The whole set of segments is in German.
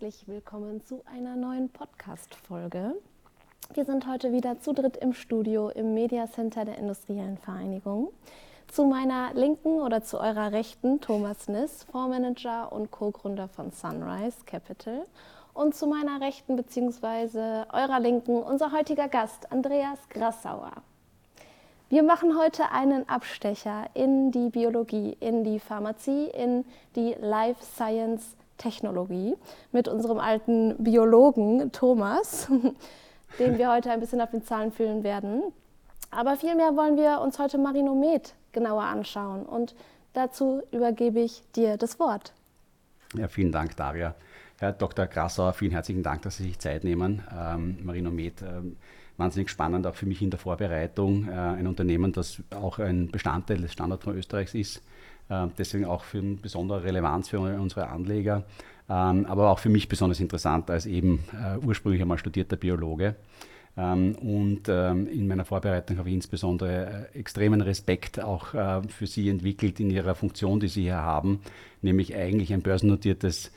herzlich willkommen zu einer neuen Podcast-Folge. Wir sind heute wieder zu dritt im Studio im Media Center der Industriellen Vereinigung. Zu meiner Linken oder zu eurer Rechten Thomas Niss, Fondsmanager und Co-Gründer von Sunrise Capital. Und zu meiner Rechten bzw. eurer Linken unser heutiger Gast Andreas Grassauer. Wir machen heute einen Abstecher in die Biologie, in die Pharmazie, in die Life Science Technologie mit unserem alten Biologen Thomas, den wir heute ein bisschen auf den Zahlen fühlen werden. Aber vielmehr wollen wir uns heute Marinomed genauer anschauen und dazu übergebe ich dir das Wort. Ja, vielen Dank, Daria. Herr Dr. Grassauer, vielen herzlichen Dank, dass Sie sich Zeit nehmen. Ähm, Marinomed, ähm, wahnsinnig spannend, auch für mich in der Vorbereitung. Äh, ein Unternehmen, das auch ein Bestandteil des Standortfonds Österreichs ist deswegen auch für besondere Relevanz für unsere Anleger, ähm, aber auch für mich besonders interessant als eben äh, ursprünglich einmal studierter Biologe. Ähm, und ähm, in meiner Vorbereitung habe ich insbesondere äh, extremen Respekt auch für Sie entwickelt in Ihrer Funktion, die Sie hier haben, nämlich eigentlich ein börsennotiertes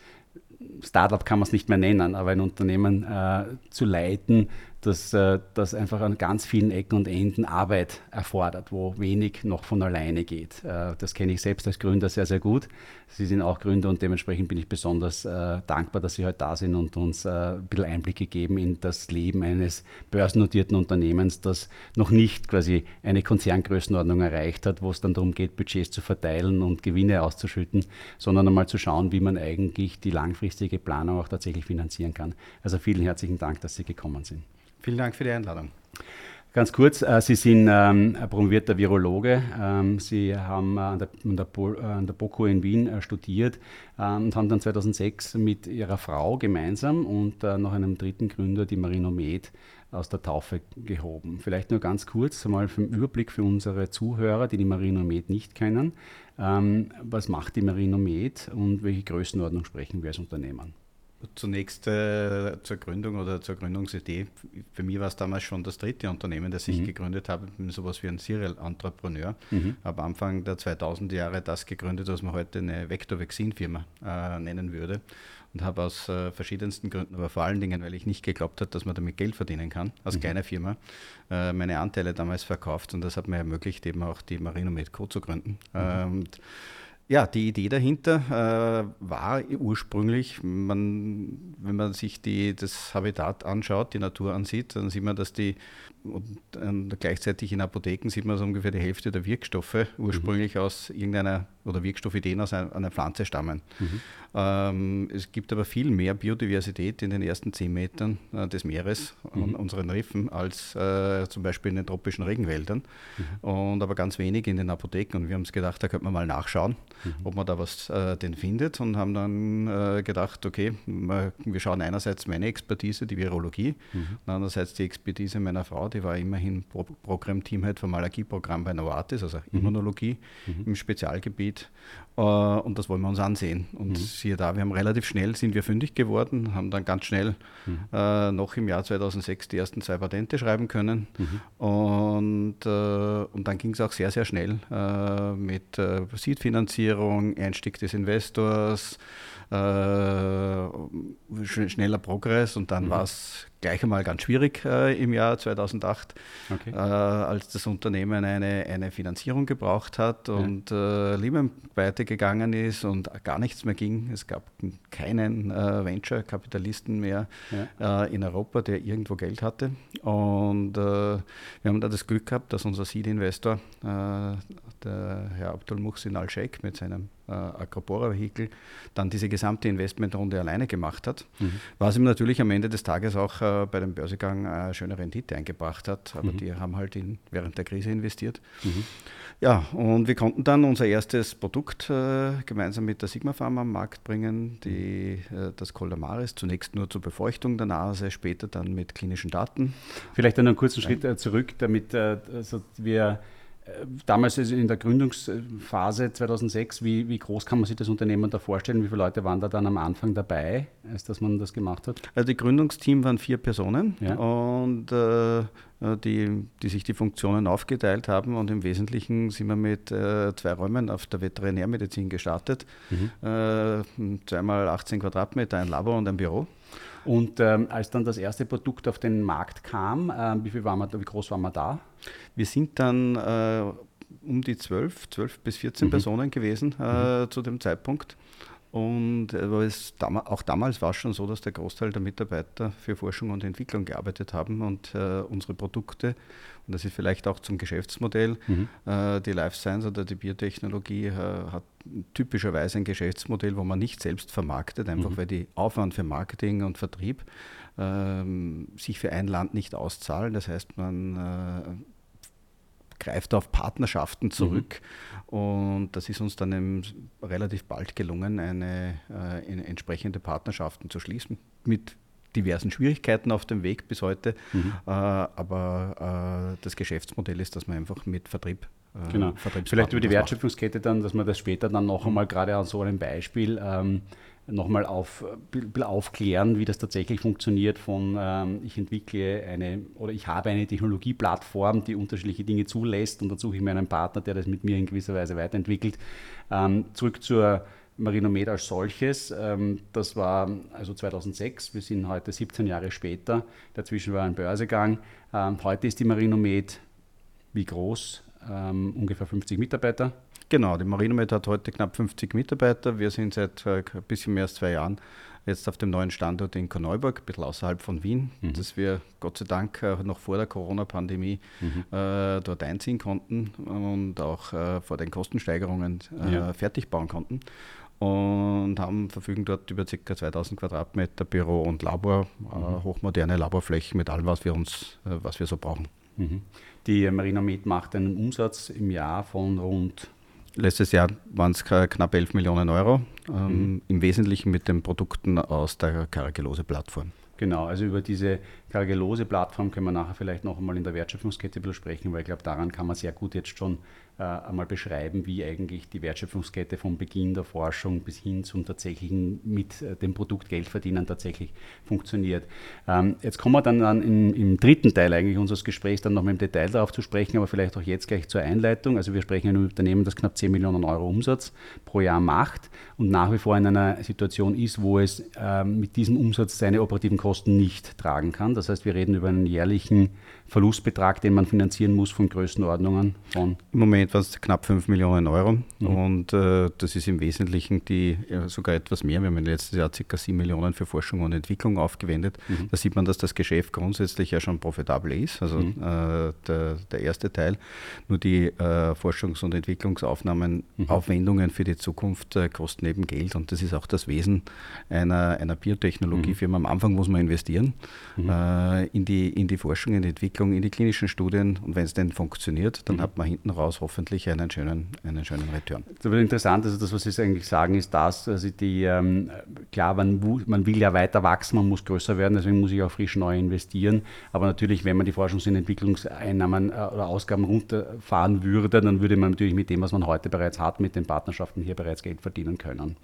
Startup kann man es nicht mehr nennen, aber ein Unternehmen äh, zu leiten, dass äh, das einfach an ganz vielen Ecken und Enden Arbeit erfordert, wo wenig noch von alleine geht. Äh, das kenne ich selbst als Gründer sehr, sehr gut. Sie sind auch Gründer und dementsprechend bin ich besonders äh, dankbar, dass Sie heute da sind und uns äh, ein bisschen Einblicke geben in das Leben eines börsennotierten Unternehmens, das noch nicht quasi eine Konzerngrößenordnung erreicht hat, wo es dann darum geht, Budgets zu verteilen und Gewinne auszuschütten, sondern einmal zu schauen, wie man eigentlich die langfristige Planung auch tatsächlich finanzieren kann. Also vielen herzlichen Dank, dass Sie gekommen sind. Vielen Dank für die Einladung. Ganz kurz, äh, Sie sind ähm, promovierter Virologe. Ähm, Sie haben äh, an, der, an, der Bo, äh, an der BOKU in Wien äh, studiert ähm, und haben dann 2006 mit Ihrer Frau gemeinsam und äh, noch einem dritten Gründer die Marinomed aus der Taufe gehoben. Vielleicht nur ganz kurz mal für den Überblick für unsere Zuhörer, die die Marinomed nicht kennen. Ähm, was macht die Marinomed und welche Größenordnung sprechen wir als Unternehmen? Zunächst äh, zur Gründung oder zur Gründungsidee. Für mich war es damals schon das dritte Unternehmen, das ich mhm. gegründet habe. Ich bin sowas wie ein Serial-Entrepreneur. Mhm. Habe Anfang der 2000er Jahre das gegründet, was man heute eine Vector-Vaccine-Firma äh, nennen würde. Und habe aus äh, verschiedensten Gründen, aber vor allen Dingen, weil ich nicht geglaubt habe, dass man damit Geld verdienen kann, als mhm. kleine Firma, äh, meine Anteile damals verkauft. Und das hat mir ermöglicht, eben auch die Marinomed Co. zu gründen. Mhm. Ja, die Idee dahinter äh, war ursprünglich, man, wenn man sich die, das Habitat anschaut, die Natur ansieht, dann sieht man, dass die und, und gleichzeitig in Apotheken sieht man so ungefähr die Hälfte der Wirkstoffe ursprünglich mhm. aus irgendeiner oder Wirkstoffideen aus einer, einer Pflanze stammen. Mhm. Ähm, es gibt aber viel mehr Biodiversität in den ersten zehn Metern äh, des Meeres mhm. an unseren Riffen als äh, zum Beispiel in den tropischen Regenwäldern mhm. und aber ganz wenig in den Apotheken. Und wir haben uns gedacht, da könnte man mal nachschauen, mhm. ob man da was äh, denn findet und haben dann äh, gedacht, okay, wir schauen einerseits meine Expertise, die Virologie, mhm. und andererseits die Expertise meiner Frau, die war immerhin Pro Programmteam halt vom Allergieprogramm bei Novartis, also mhm. Immunologie mhm. im Spezialgebiet. Äh, und das wollen wir uns ansehen. Und mhm. siehe da, wir haben relativ schnell, sind wir fündig geworden, haben dann ganz schnell mhm. äh, noch im Jahr 2006 die ersten zwei Patente schreiben können. Mhm. Und, äh, und dann ging es auch sehr, sehr schnell äh, mit äh, Seed-Finanzierung, Einstieg des Investors, äh, schneller Progress und dann mhm. war es gleich einmal ganz schwierig äh, im Jahr 2008, okay. äh, als das Unternehmen eine, eine Finanzierung gebraucht hat und ja. äh, Lehman weitergegangen ist und gar nichts mehr ging. Es gab keinen äh, Venture-Kapitalisten mehr ja. Äh, in Europa, der irgendwo Geld hatte. Und äh, wir haben da das Glück gehabt, dass unser Seed-Investor, der Herr Abdul Muhsin Al-Sheikh mit seinem äh, Acropora-Vehikel dann diese gesamte Investmentrunde alleine gemacht hat, mhm. was ihm natürlich am Ende des Tages auch äh, bei dem Börsegang eine schöne Rendite eingebracht hat. Aber mhm. die haben halt in, während der Krise investiert. Mhm. Ja, und wir konnten dann unser erstes Produkt äh, gemeinsam mit der Sigma Pharma am Markt bringen, die, äh, das Colamaris, zunächst nur zur Befeuchtung der Nase, später dann mit klinischen Daten. Vielleicht einen kurzen Schritt äh, zurück, damit also wir damals in der Gründungsphase 2006, wie, wie, groß kann man sich das Unternehmen da vorstellen? Wie viele Leute waren da dann am Anfang dabei, als dass man das gemacht hat? Also die Gründungsteam waren vier Personen ja. und äh, die, die sich die Funktionen aufgeteilt haben und im Wesentlichen sind wir mit äh, zwei Räumen auf der Veterinärmedizin gestartet. Mhm. Äh, zweimal 18 Quadratmeter, ein Labor und ein Büro. Und ähm, als dann das erste Produkt auf den Markt kam, äh, wie, viel waren wir, wie groß waren wir da? Wir sind dann äh, um die 12, 12 bis 14 mhm. Personen gewesen äh, mhm. zu dem Zeitpunkt. Und äh, es, auch damals war es schon so, dass der Großteil der Mitarbeiter für Forschung und Entwicklung gearbeitet haben und äh, unsere Produkte, und das ist vielleicht auch zum Geschäftsmodell, mhm. äh, die Life Science oder die Biotechnologie äh, hat typischerweise ein Geschäftsmodell, wo man nicht selbst vermarktet, einfach mhm. weil die Aufwand für Marketing und Vertrieb ähm, sich für ein Land nicht auszahlen. Das heißt, man äh, greift auf Partnerschaften zurück. Mhm. Und das ist uns dann relativ bald gelungen, eine, äh, eine, entsprechende Partnerschaften zu schließen mit diversen Schwierigkeiten auf dem Weg bis heute. Mhm. Äh, aber äh, das Geschäftsmodell ist, dass man einfach mit Vertrieb äh, Genau. Vielleicht über die Wertschöpfungskette dann, dass man das später dann noch mhm. einmal gerade an so einem Beispiel ähm, nochmal auf, aufklären, wie das tatsächlich funktioniert von ähm, ich entwickle eine oder ich habe eine Technologieplattform, die unterschiedliche Dinge zulässt und dann suche ich mir einen Partner, der das mit mir in gewisser Weise weiterentwickelt. Ähm, zurück zur Marinomed als solches. Ähm, das war also 2006, wir sind heute 17 Jahre später, dazwischen war ein Börsegang. Ähm, heute ist die Marinomed wie groß? Ähm, ungefähr 50 Mitarbeiter. Genau, die Marinomed hat heute knapp 50 Mitarbeiter. Wir sind seit äh, ein bisschen mehr als zwei Jahren jetzt auf dem neuen Standort in Korneuburg, ein bisschen außerhalb von Wien, mhm. dass wir Gott sei Dank äh, noch vor der Corona-Pandemie mhm. äh, dort einziehen konnten und auch äh, vor den Kostensteigerungen äh, ja. fertig bauen konnten. Und haben, verfügen dort über ca. 2000 Quadratmeter Büro und Labor, äh, mhm. hochmoderne Laborflächen mit allem, was wir, uns, was wir so brauchen. Mhm. Die Marinomed macht einen Umsatz im Jahr von rund Letztes Jahr waren es knapp 11 Millionen Euro, ähm, mhm. im Wesentlichen mit den Produkten aus der Karagelose-Plattform. Genau, also über diese Karagelose-Plattform können wir nachher vielleicht noch einmal in der Wertschöpfungskette besprechen, weil ich glaube, daran kann man sehr gut jetzt schon äh, einmal beschreiben, wie eigentlich die Wertschöpfungskette vom Beginn der Forschung bis hin zum tatsächlichen mit äh, dem Produkt Geld verdienen tatsächlich funktioniert. Ähm, jetzt kommen wir dann, dann in, im dritten Teil eigentlich unseres Gesprächs dann noch mal im Detail darauf zu sprechen, aber vielleicht auch jetzt gleich zur Einleitung. Also wir sprechen in einem Unternehmen, das knapp 10 Millionen Euro Umsatz pro Jahr macht und nach wie vor in einer Situation ist, wo es äh, mit diesem Umsatz seine operativen Kosten nicht tragen kann. Das heißt, wir reden über einen jährlichen Verlustbetrag, den man finanzieren muss von Größenordnungen von? Im Moment war es knapp 5 Millionen Euro mhm. und äh, das ist im Wesentlichen die, ja, sogar etwas mehr. Wir haben letztes Jahr ca. 7 Millionen für Forschung und Entwicklung aufgewendet. Mhm. Da sieht man, dass das Geschäft grundsätzlich ja schon profitabel ist, also mhm. äh, der, der, erste Teil. Nur die äh, Forschungs- und Entwicklungsaufnahmen, mhm. Aufwendungen für die Zukunft äh, kosten eben Geld und das ist auch das Wesen einer, einer Biotechnologiefirma. Am Anfang muss man investieren mhm. äh, in, die, in die Forschung, in die Entwicklung Entwicklung in die klinischen Studien und wenn es denn funktioniert, dann mhm. hat man hinten raus hoffentlich einen schönen, einen schönen Return. Das wird interessant, also das, was Sie eigentlich sagen, ist das, also die, ähm, klar, man, man will ja weiter wachsen, man muss größer werden, deswegen muss ich auch frisch neu investieren, aber natürlich, wenn man die Forschungs- und Entwicklungseinnahmen äh, oder Ausgaben runterfahren würde, dann würde man natürlich mit dem, was man heute bereits hat, mit den Partnerschaften hier bereits Geld verdienen können. Und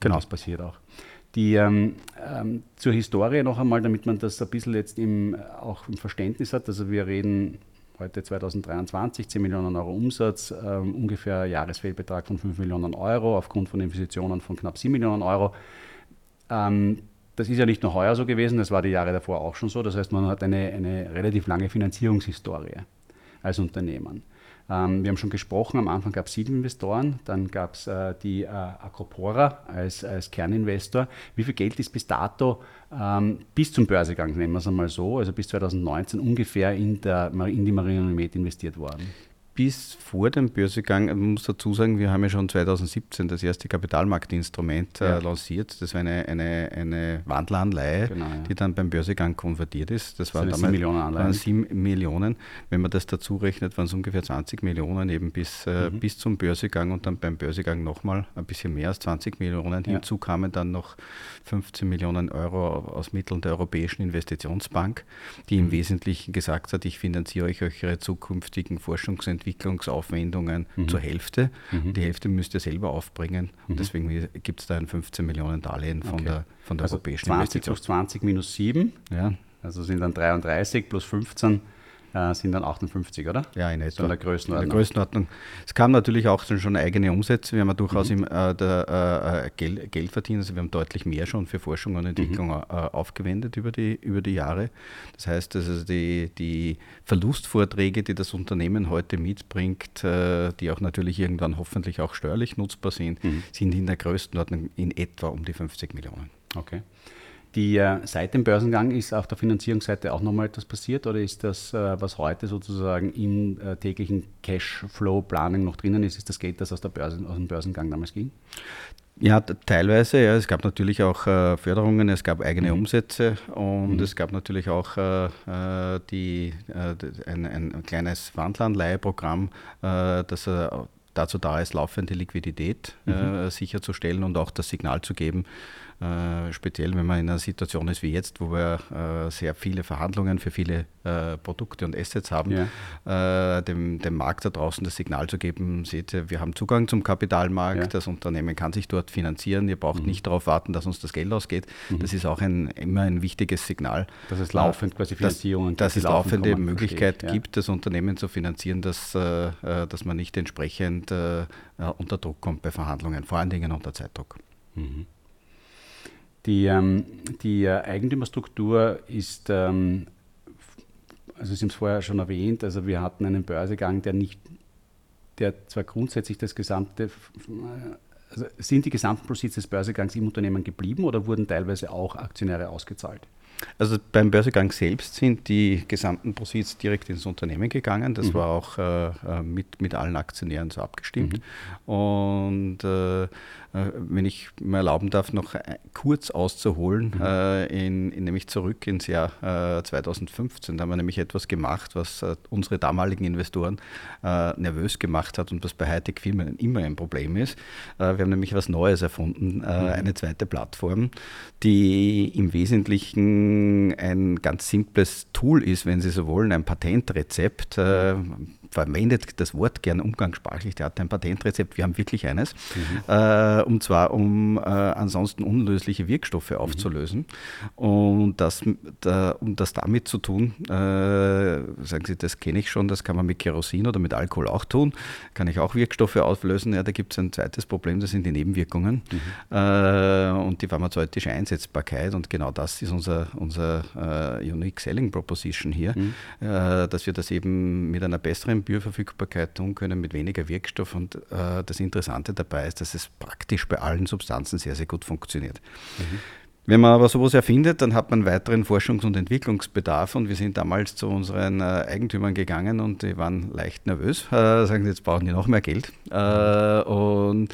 genau. das passiert auch. Die, ähm, ähm, zur Historie noch einmal, damit man das ein bisschen jetzt im, auch im Verständnis hat. Also wir reden heute 2023, 10 Millionen Euro Umsatz, ähm, ungefähr Jahresfehlbetrag von 5 Millionen Euro aufgrund von Investitionen von knapp 7 Millionen Euro. Ähm, das ist ja nicht nur heuer so gewesen, das war die Jahre davor auch schon so. Das heißt, man hat eine, eine relativ lange Finanzierungshistorie als Unternehmen. Ähm, wir haben schon gesprochen, am Anfang gab es sieben Investoren, dann gab es äh, die äh, Acropora als, als Kerninvestor. Wie viel Geld ist bis dato ähm, bis zum Börsegang, nennen wir es einmal so, also bis 2019 ungefähr in, der, in die Marinomed investiert worden? Bis vor dem Börsegang, man muss dazu sagen, wir haben ja schon 2017 das erste Kapitalmarktinstrument äh, ja. lanciert. Das war eine, eine, eine Wandleranleihe, genau, ja. die dann beim Börsegang konvertiert ist. Das, waren damals 7 Millionen Anleihen. 7 Millionen. Wenn man das dazu rechnet, waren es ungefähr 20 Millionen eben bis, äh, mhm. bis zum Börsegang und dann beim Börsegang nochmal ein bisschen mehr als 20 Millionen. Ja. Hinzu kamen dann noch 15 Millionen Euro aus Mitteln der Europäischen Investitionsbank, die im mhm. Wesentlichen gesagt hat, ich finanziere euch eure zukünftigen Forschungsentwicklungen Entwicklungsaufwendungen mhm. zur Hälfte. Mhm. Die Hälfte müsst ihr selber aufbringen. Und mhm. deswegen gibt es da ein 15 Millionen Darlehen von okay. der, von der also europäischen 20 Investition. plus 20 minus 7. Ja. Also sind dann 33 plus 15 äh, sind dann 58, oder? Ja, in etwa. So in der Größenordnung. In der Größenordnung. Es kam natürlich auch schon eigene Umsätze. Wir haben ja durchaus mhm. im, äh, der, äh, Geld, Geld verdient. Also wir haben deutlich mehr schon für Forschung und Entwicklung mhm. Äh, aufgewendet über die, über die Jahre. Das heißt, also die, die Verlustvorträge, die das Unternehmen heute mitbringt, äh, die auch natürlich irgendwann hoffentlich auch steuerlich nutzbar sind, mhm. sind in der Größenordnung in etwa um die 50 Millionen. Okay. Die, äh, seit dem Börsengang ist auf der Finanzierungsseite auch nochmal etwas passiert oder ist das, äh, was heute sozusagen im äh, täglichen Cashflow-Planung noch drinnen ist, ist das Geld, das aus, der Börse, aus dem Börsengang damals ging? Ja, teilweise. Ja. Es gab natürlich auch äh, Förderungen, es gab eigene mhm. Umsätze und mhm. es gab natürlich auch äh, äh die, äh, ein, ein, kleines Wandlanleiheprogramm, äh, das dazu da ist, laufende Liquidität mhm. sicherzustellen und auch das Signal zu geben, äh, speziell wenn man in einer Situation ist wie jetzt, wo wir äh, sehr viele Verhandlungen für viele äh, Produkte und Assets haben, ja. Äh, dem, dem Markt da draußen das Signal zu geben, seht ihr, wir haben Zugang zum Kapitalmarkt, ja. das Unternehmen kann sich dort finanzieren, ihr braucht mhm. nicht darauf warten, dass uns das Geld ausgeht. Mhm. Das ist auch ein, immer ein wichtiges Signal. Dass es laufend quasi Finanzierung Dass, dass es laufende kommen, Möglichkeit ja. gibt, das Unternehmen zu finanzieren, dass, äh, dass man nicht entsprechend unter Druck kommt bei Verhandlungen, vor allen Dingen unter Zeitdruck. Mhm. Die, ähm, die äh, Eigentümerstruktur ist, ähm, also Sie haben es vorher schon erwähnt, also wir hatten einen Börsegang, der nicht, der zwar grundsätzlich das gesamte, also sind die gesamten Proceeds des Börsegangs im Unternehmen geblieben oder wurden teilweise auch Aktionäre ausgezahlt? Also beim Börsegang selbst sind die gesamten Proceeds direkt ins Unternehmen gegangen. Das mhm. war auch äh, äh mit, mit allen Aktionären so abgestimmt. Mhm. Und äh, äh, wenn ich mir erlauben darf, noch kurz auszuholen, mhm. Äh, in, in, nämlich zurück ins Jahr 2015. Äh, da haben wir nämlich etwas gemacht, was unsere damaligen Investoren nervös gemacht hat und was bei Hightech Filmen immer ein Problem ist. wir haben nämlich was Neues erfunden, mhm. eine zweite Plattform, die im Wesentlichen ein ganz simples Tool ist, wenn Sie so wollen, ein Patentrezept verwendet das Wort gern umgangssprachlich, der hat ein Patentrezept, wir haben wirklich eines, mhm. äh, und zwar um äh, ansonsten unlösliche Wirkstoffe mhm. aufzulösen. Mhm. Und das, da, um das damit zu tun, äh, sagen Sie, das kenne ich schon, das kann man mit Kerosin oder mit Alkohol auch tun, kann ich auch Wirkstoffe auflösen. Ja, da gibt es ein zweites Problem, das sind die Nebenwirkungen mhm. Äh, und die pharmazeutische Einsetzbarkeit. Und genau das ist unser, unser uh, Unique Selling Proposition hier, mhm. Äh, dass wir das eben mit einer besseren Bioverfügbarkeit tun können mit weniger Wirkstoff. Und äh, das Interessante dabei ist, dass es praktisch bei allen Substanzen sehr, sehr gut funktioniert. Mhm. Wenn man aber sowas erfindet, dann hat man weiteren Forschungs- und Entwicklungsbedarf und wir sind damals zu unseren äh, Eigentümern gegangen und die waren leicht nervös, äh, sagen sie, jetzt brauchen die noch mehr Geld äh, und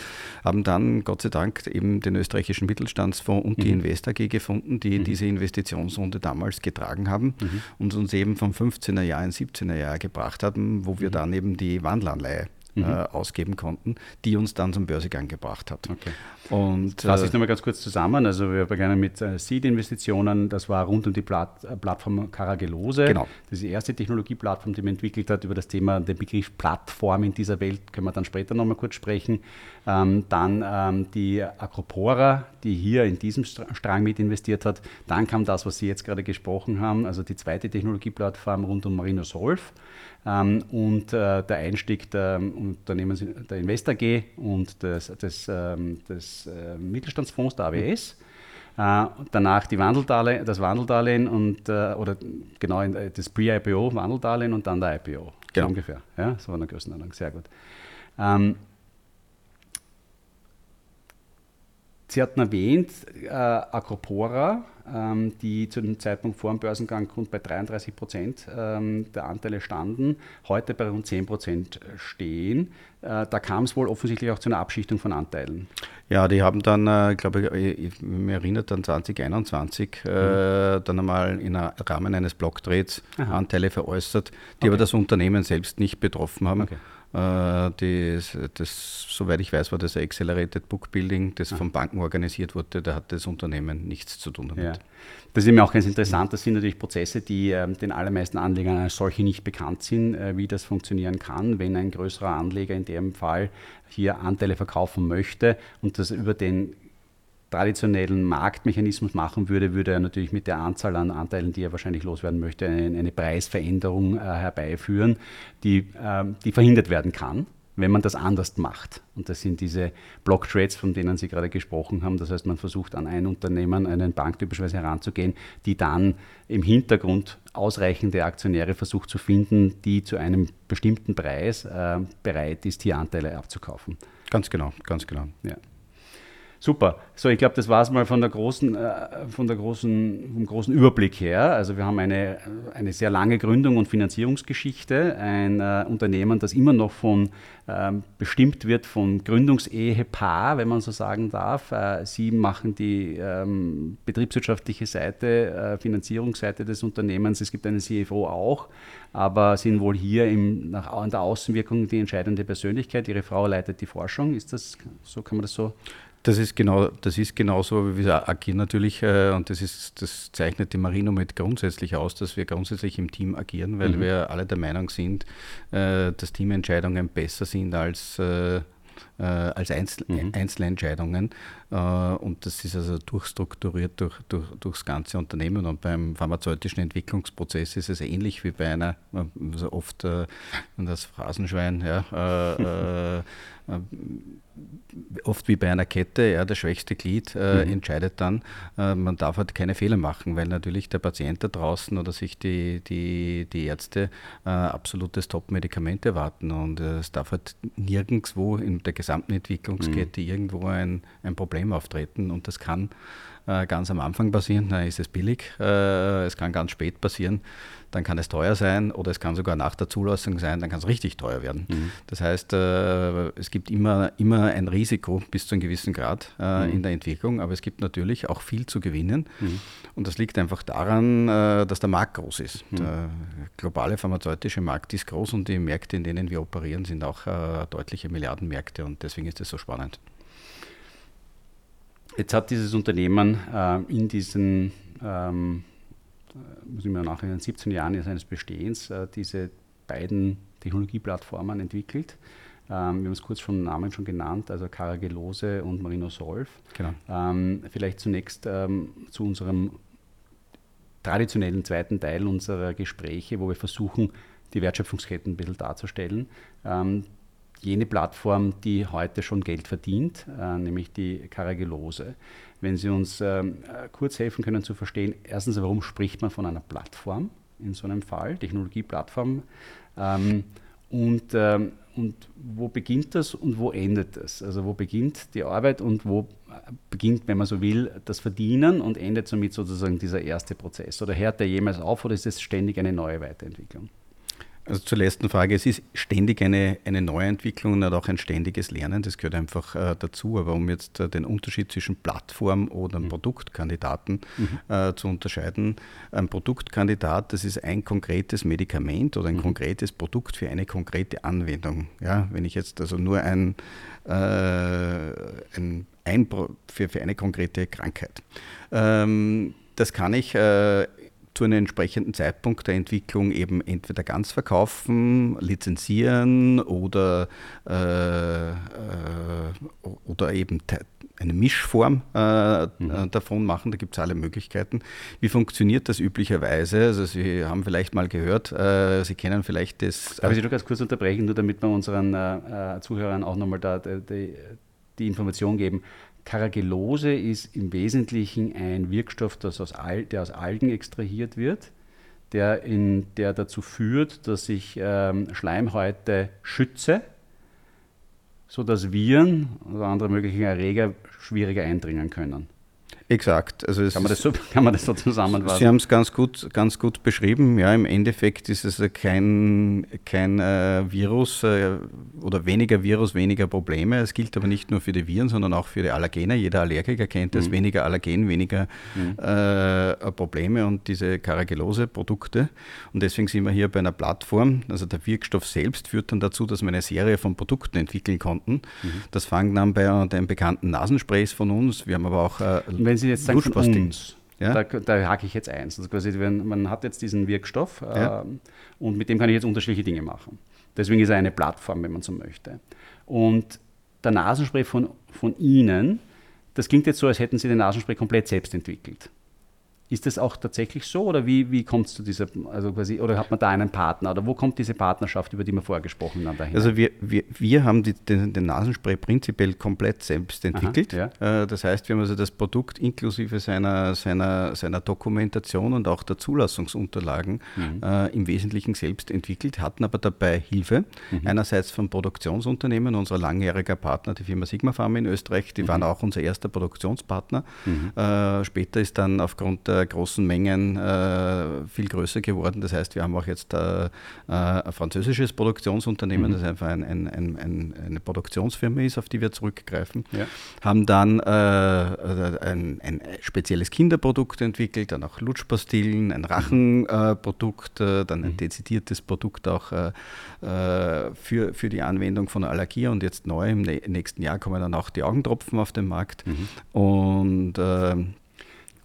haben dann Gott sei Dank eben den österreichischen Mittelstandsfonds und mhm. die Invest AG gefunden, die mhm. diese Investitionsrunde damals getragen haben mhm. und uns eben vom 15er Jahr in 17er Jahr gebracht haben, wo wir mhm. dann eben die Wandelanleihe mhm. äh, ausgeben konnten, die uns dann zum Börsegang gebracht hat. Okay. Und fasse ich äh, nochmal ganz kurz zusammen. Also wir begannen mit äh, Seed-Investitionen, das war rund um die Platt, äh, Plattform Caragelose. Genau. Das ist die erste Technologieplattform, die man entwickelt hat. Über das Thema, den Begriff Plattform in dieser Welt können wir dann später nochmal kurz sprechen. Ähm, dann ähm, die Acropora, die hier in diesem Strang mit investiert hat. Dann kam das, was Sie jetzt gerade gesprochen haben, also die zweite Technologieplattform rund um Marino Solf. Ähm, und äh, der Einstieg der Unternehmens der Investor G und des, des, ähm, des äh, Mittelstandsfonds der AWS. Äh, danach die Wandeldarlehen, das Wandeldarlehen und äh, oder genau äh, das Pre-IPO Wandeldarlehen und dann der IPO. Genau. Ungefähr. Ja, so war eine Größenordnung. Sehr gut. Ähm, Sie hatten erwähnt, äh, Acropora, die zu dem Zeitpunkt vor dem Börsengang rund bei 33 Prozent ähm, der Anteile standen, heute bei rund 10 Prozent stehen. Äh, da kam es wohl offensichtlich auch zu einer Abschichtung von Anteilen. Ja, die haben dann, äh, glaube ich, ich mich erinnert an 2021, äh, mhm. dann einmal im Rahmen eines Blocktrades Anteile veräußert, die okay. aber das Unternehmen selbst nicht betroffen haben. Okay. Äh, das, soweit ich weiß, war das Accelerated Book Building, das ja. von Banken organisiert wurde. Da hat das Unternehmen nichts zu tun damit. Ja. Das ist eben auch ganz interessant. Das sind natürlich Prozesse, die äh, den allermeisten Anlegern als solche nicht bekannt sind, äh, wie das funktionieren kann, wenn ein größerer Anleger in dem Fall hier Anteile verkaufen möchte und das über den traditionellen Marktmechanismus machen würde, würde er natürlich mit der Anzahl an Anteilen, die er wahrscheinlich loswerden möchte, eine, eine Preisveränderung äh, herbeiführen, die, äh, die verhindert werden kann wenn man das anders macht. Und das sind diese Block Trades, von denen Sie gerade gesprochen haben. Das heißt, man versucht an ein Unternehmen, einen Bank typischerweise heranzugehen, die dann im Hintergrund ausreichende Aktionäre versucht zu finden, die zu einem bestimmten Preis äh, bereit ist, hier Anteile abzukaufen. Ganz genau, ganz genau. Ja. Super. So, ich glaube, das war es mal von der großen, äh, von der großen, vom großen Überblick her. Also wir haben eine, eine sehr lange Gründung und Finanzierungsgeschichte, ein äh, Unternehmen, das immer noch von ähm, bestimmt wird von Gründungsehepaar, wenn man so sagen darf. Äh, sie machen die ähm, betriebswirtschaftliche Seite, äh, Finanzierungsseite des Unternehmens. Es gibt einen CFO auch, aber sind wohl hier im, nach, an der Außenwirkung die entscheidende Persönlichkeit. Ihre Frau leitet die Forschung. Ist das so? Kann man das so das ist genau, das ist genauso, wie wir agieren natürlich, äh, und das ist, das zeichnet die Marino mit grundsätzlich aus, dass wir grundsätzlich im Team agieren, weil mhm. wir alle der Meinung sind, äh, dass Teamentscheidungen besser sind als äh, äh, als Einzel mhm. Einzelentscheidungen. Äh, und das ist also durchstrukturiert durch, durch, durchs ganze Unternehmen. Und beim pharmazeutischen Entwicklungsprozess ist es ähnlich wie bei einer, also oft äh, das Phrasenschwein, ja, oft wie bei einer Kette, ja, das schwächste Glied äh, mhm. entscheidet dann. Äh, man darf halt keine Fehler machen, weil natürlich der Patient da draußen oder sich die, die, die Ärzte äh, absolutes Top-Medikament erwarten. Und äh, es darf halt nirgendwo in der gesamten Entwicklungskette mhm. irgendwo ein, ein Problem auftreten. Und das kann äh, ganz am Anfang passieren, dann ist es billig. Äh, es kann ganz spät passieren dann kann es teuer sein oder es kann sogar nach der Zulassung sein, dann kann es richtig teuer werden. Mhm. Das heißt, äh, es gibt immer, immer ein Risiko bis zu einem gewissen Grad mhm. in der Entwicklung, aber es gibt natürlich auch viel zu gewinnen. Mhm. Und das liegt einfach daran, dass der Markt groß ist. Mhm. Der globale pharmazeutische Markt ist groß und die Märkte, in denen wir operieren, sind auch deutliche Milliardenmärkte und deswegen ist es so spannend. Jetzt hat dieses Unternehmen äh, in diesen ähm, äh, muss ich mir den 17 Jahren seines Bestehens äh, diese beiden Technologieplattformen entwickelt. Ähm, wir haben es kurz schon Namen schon genannt, also Caragelose und Marino Solf. Genau. Ähm, vielleicht zunächst ähm, zu unserem traditionellen zweiten Teil unserer Gespräche, wo wir versuchen, die Wertschöpfungsketten ein bisschen darzustellen. Ähm, jene Plattform, die heute schon Geld verdient, äh, nämlich die Caragelose wenn Sie uns ähm, äh, kurz helfen können zu verstehen, erstens, warum spricht man von einer Plattform in so einem Fall, Technologieplattform, ähm, und, ähm, und wo beginnt das und wo endet das? Also wo beginnt die Arbeit und wo äh, beginnt, wenn man so will, das Verdienen und endet somit sozusagen dieser erste Prozess? Oder hört der jemals auf oder ist es ständig eine neue Weiterentwicklung? Also zur letzten Frage, es ist ständig eine, eine Neuentwicklung und auch ein ständiges Lernen, das gehört einfach äh, dazu. Aber um jetzt äh, den Unterschied zwischen Plattform oder mhm. Produktkandidaten mhm. äh, zu unterscheiden, ein Produktkandidat, das ist ein konkretes Medikament oder ein mhm. konkretes Produkt für eine konkrete Anwendung. Ja, wenn ich jetzt also nur ein, äh, ein, ein für, für eine konkrete Krankheit. Ähm, das kann ich äh, zu einem entsprechenden Zeitpunkt der Entwicklung eben entweder ganz verkaufen, lizenzieren oder, äh, äh, oder eben eine Mischform äh, mhm. davon machen. Da gibt es alle Möglichkeiten. Wie funktioniert das üblicherweise? Also Sie haben vielleicht mal gehört, äh, Sie kennen vielleicht das. Darf ich Sie nur ganz kurz unterbrechen, nur damit wir unseren äh, Zuhörern auch nochmal da die, die Information geben. Caragellose ist im Wesentlichen ein Wirkstoff, aus Al der aus Algen extrahiert wird, der, in, der dazu führt, dass ich ähm, Schleimhäute schütze, sodass Viren oder andere mögliche Erreger schwieriger eindringen können. Exakt. Also kann, man das so, kann man das so zusammenfassen? Sie haben es ganz gut, ganz gut beschrieben. Ja, im Endeffekt ist es kein, kein äh, Virus äh, oder weniger Virus, weniger Probleme. Es gilt aber nicht nur für die Viren, sondern auch für die Allergene. Jeder Allergiker kennt es. Mhm. Weniger Allergen, weniger mhm. äh, Probleme und diese Karagellose-Produkte. Und deswegen sind wir hier bei einer Plattform. Also der Wirkstoff selbst führt dann dazu, dass wir eine Serie von Produkten entwickeln konnten. Mhm. Das fängt an bei den bekannten Nasensprays von uns. Wir haben aber auch äh, wenn Sie jetzt sagen von uns, Ja? Da, da hake ich jetzt eins. Also quasi, wenn, man hat jetzt diesen Wirkstoff ja. äh, und mit dem kann ich jetzt unterschiedliche Dinge machen. Deswegen ist er eine Plattform, wenn man so möchte. Und der Nasenspray von, von Ihnen, das klingt jetzt so, als hätten Sie den Nasenspray komplett selbst entwickelt. Ist das auch tatsächlich so oder wie, wie kommt es zu dieser, also quasi, oder hat man da einen Partner oder wo kommt diese Partnerschaft, über die wir vorher gesprochen haben, dahin? Also wir, wir, wir haben die, den, den, Nasenspray prinzipiell komplett selbst entwickelt. Aha, ja. Äh, das heißt, wir haben also das Produkt inklusive seiner, seiner, seiner Dokumentation und auch der Zulassungsunterlagen mhm. äh, im Wesentlichen selbst entwickelt, hatten aber dabei Hilfe. Mhm. Einerseits vom Produktionsunternehmen, unser langjähriger Partner, die Firma Sigma Pharma in Österreich, die mhm. waren auch unser erster Produktionspartner. Mhm. Äh, später ist dann aufgrund der äh, großen Mengen äh, viel größer geworden. Das heißt, wir haben auch jetzt äh, ein französisches Produktionsunternehmen, mhm. das einfach ein, ein, ein, eine Produktionsfirma ist, auf die wir zurückgreifen. Ja. Haben dann ein, spezielles Kinderprodukt entwickelt, dann auch Lutschpastillen, ein Rachenprodukt, dann ein mhm. dezidiertes Produkt auch für, für die Anwendung von Allergie und jetzt neu im nächsten Jahr kommen dann auch die Augentropfen auf den Markt. Mhm. Und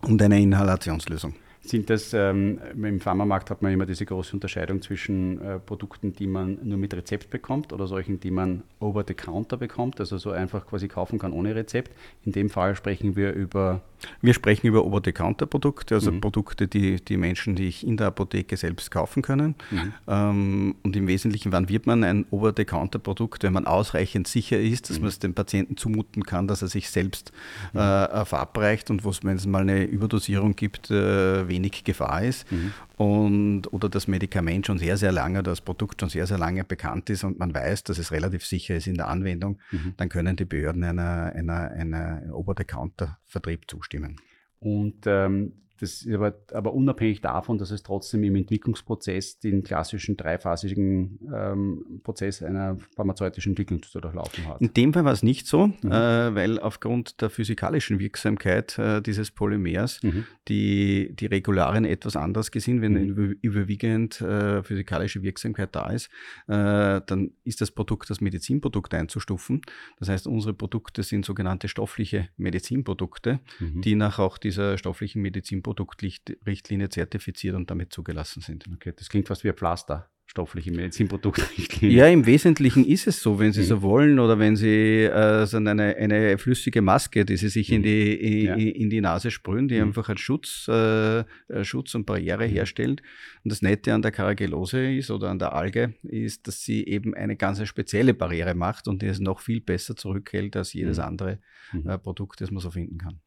und eine Inhalationslösung. Sind das, ähm, im Pharmamarkt hat man immer diese große Unterscheidung zwischen äh, Produkten, die man nur mit Rezept bekommt oder solchen, die man over the counter bekommt, also so einfach quasi kaufen kann ohne Rezept. In dem Fall sprechen wir über. Wir sprechen über over the counter Produkte, also mhm. Produkte, die die Menschen, die ich in der Apotheke selbst kaufen können. Mhm. Ähm, und im Wesentlichen, wann wird man ein over the counter Produkt, wenn man ausreichend sicher ist, dass mhm. man es dem Patienten zumuten kann, dass er sich selbst mhm. äh, verabreicht und wo es, wenn es mal eine Überdosierung gibt, äh, wenig Gefahr ist mhm. und, oder das Medikament schon sehr, sehr lange, das Produkt schon sehr, sehr lange bekannt ist und man weiß, dass es relativ sicher ist in der Anwendung, mhm. dann können die Behörden einer, einer, einer Over-the-Counter-Vertrieb zustimmen. Und ähm, das ist aber, aber, unabhängig davon, dass es trotzdem im Entwicklungsprozess den klassischen dreiphasigen ähm, Prozess einer pharmazeutischen Entwicklung zu durchlaufen hat. In dem Fall war es nicht so, mhm. äh, weil aufgrund der physikalischen Wirksamkeit äh, dieses Polymers mhm. die, die Regularien etwas anders gesehen. Wenn mhm. überwiegend äh, physikalische Wirksamkeit da ist, äh, dann ist das Produkt als Medizinprodukt einzustufen. Das heißt, unsere Produkte sind sogenannte stoffliche Medizinprodukte, mhm. die nach auch dieser stofflichen Medizinprodukte Produktrichtlinie zertifiziert und damit zugelassen sind. Okay, das klingt fast wie ein Pflaster stoffliche Medizinproduktrichtlinie. Ja, im Wesentlichen ist es so, wenn Sie mhm. so wollen, oder wenn Sie äh, so eine, eine flüssige Maske, die Sie sich mhm. in, die, in, ja. in die Nase sprühen, die mhm. einfach einen Schutz, äh, Schutz und Barriere mhm. herstellt. Und das Nette an der Caragellose ist oder an der Alge ist, dass sie eben eine ganz spezielle Barriere macht und die es noch viel besser zurückhält als jedes mhm. andere mhm. äh, Produkt, das man so finden kann.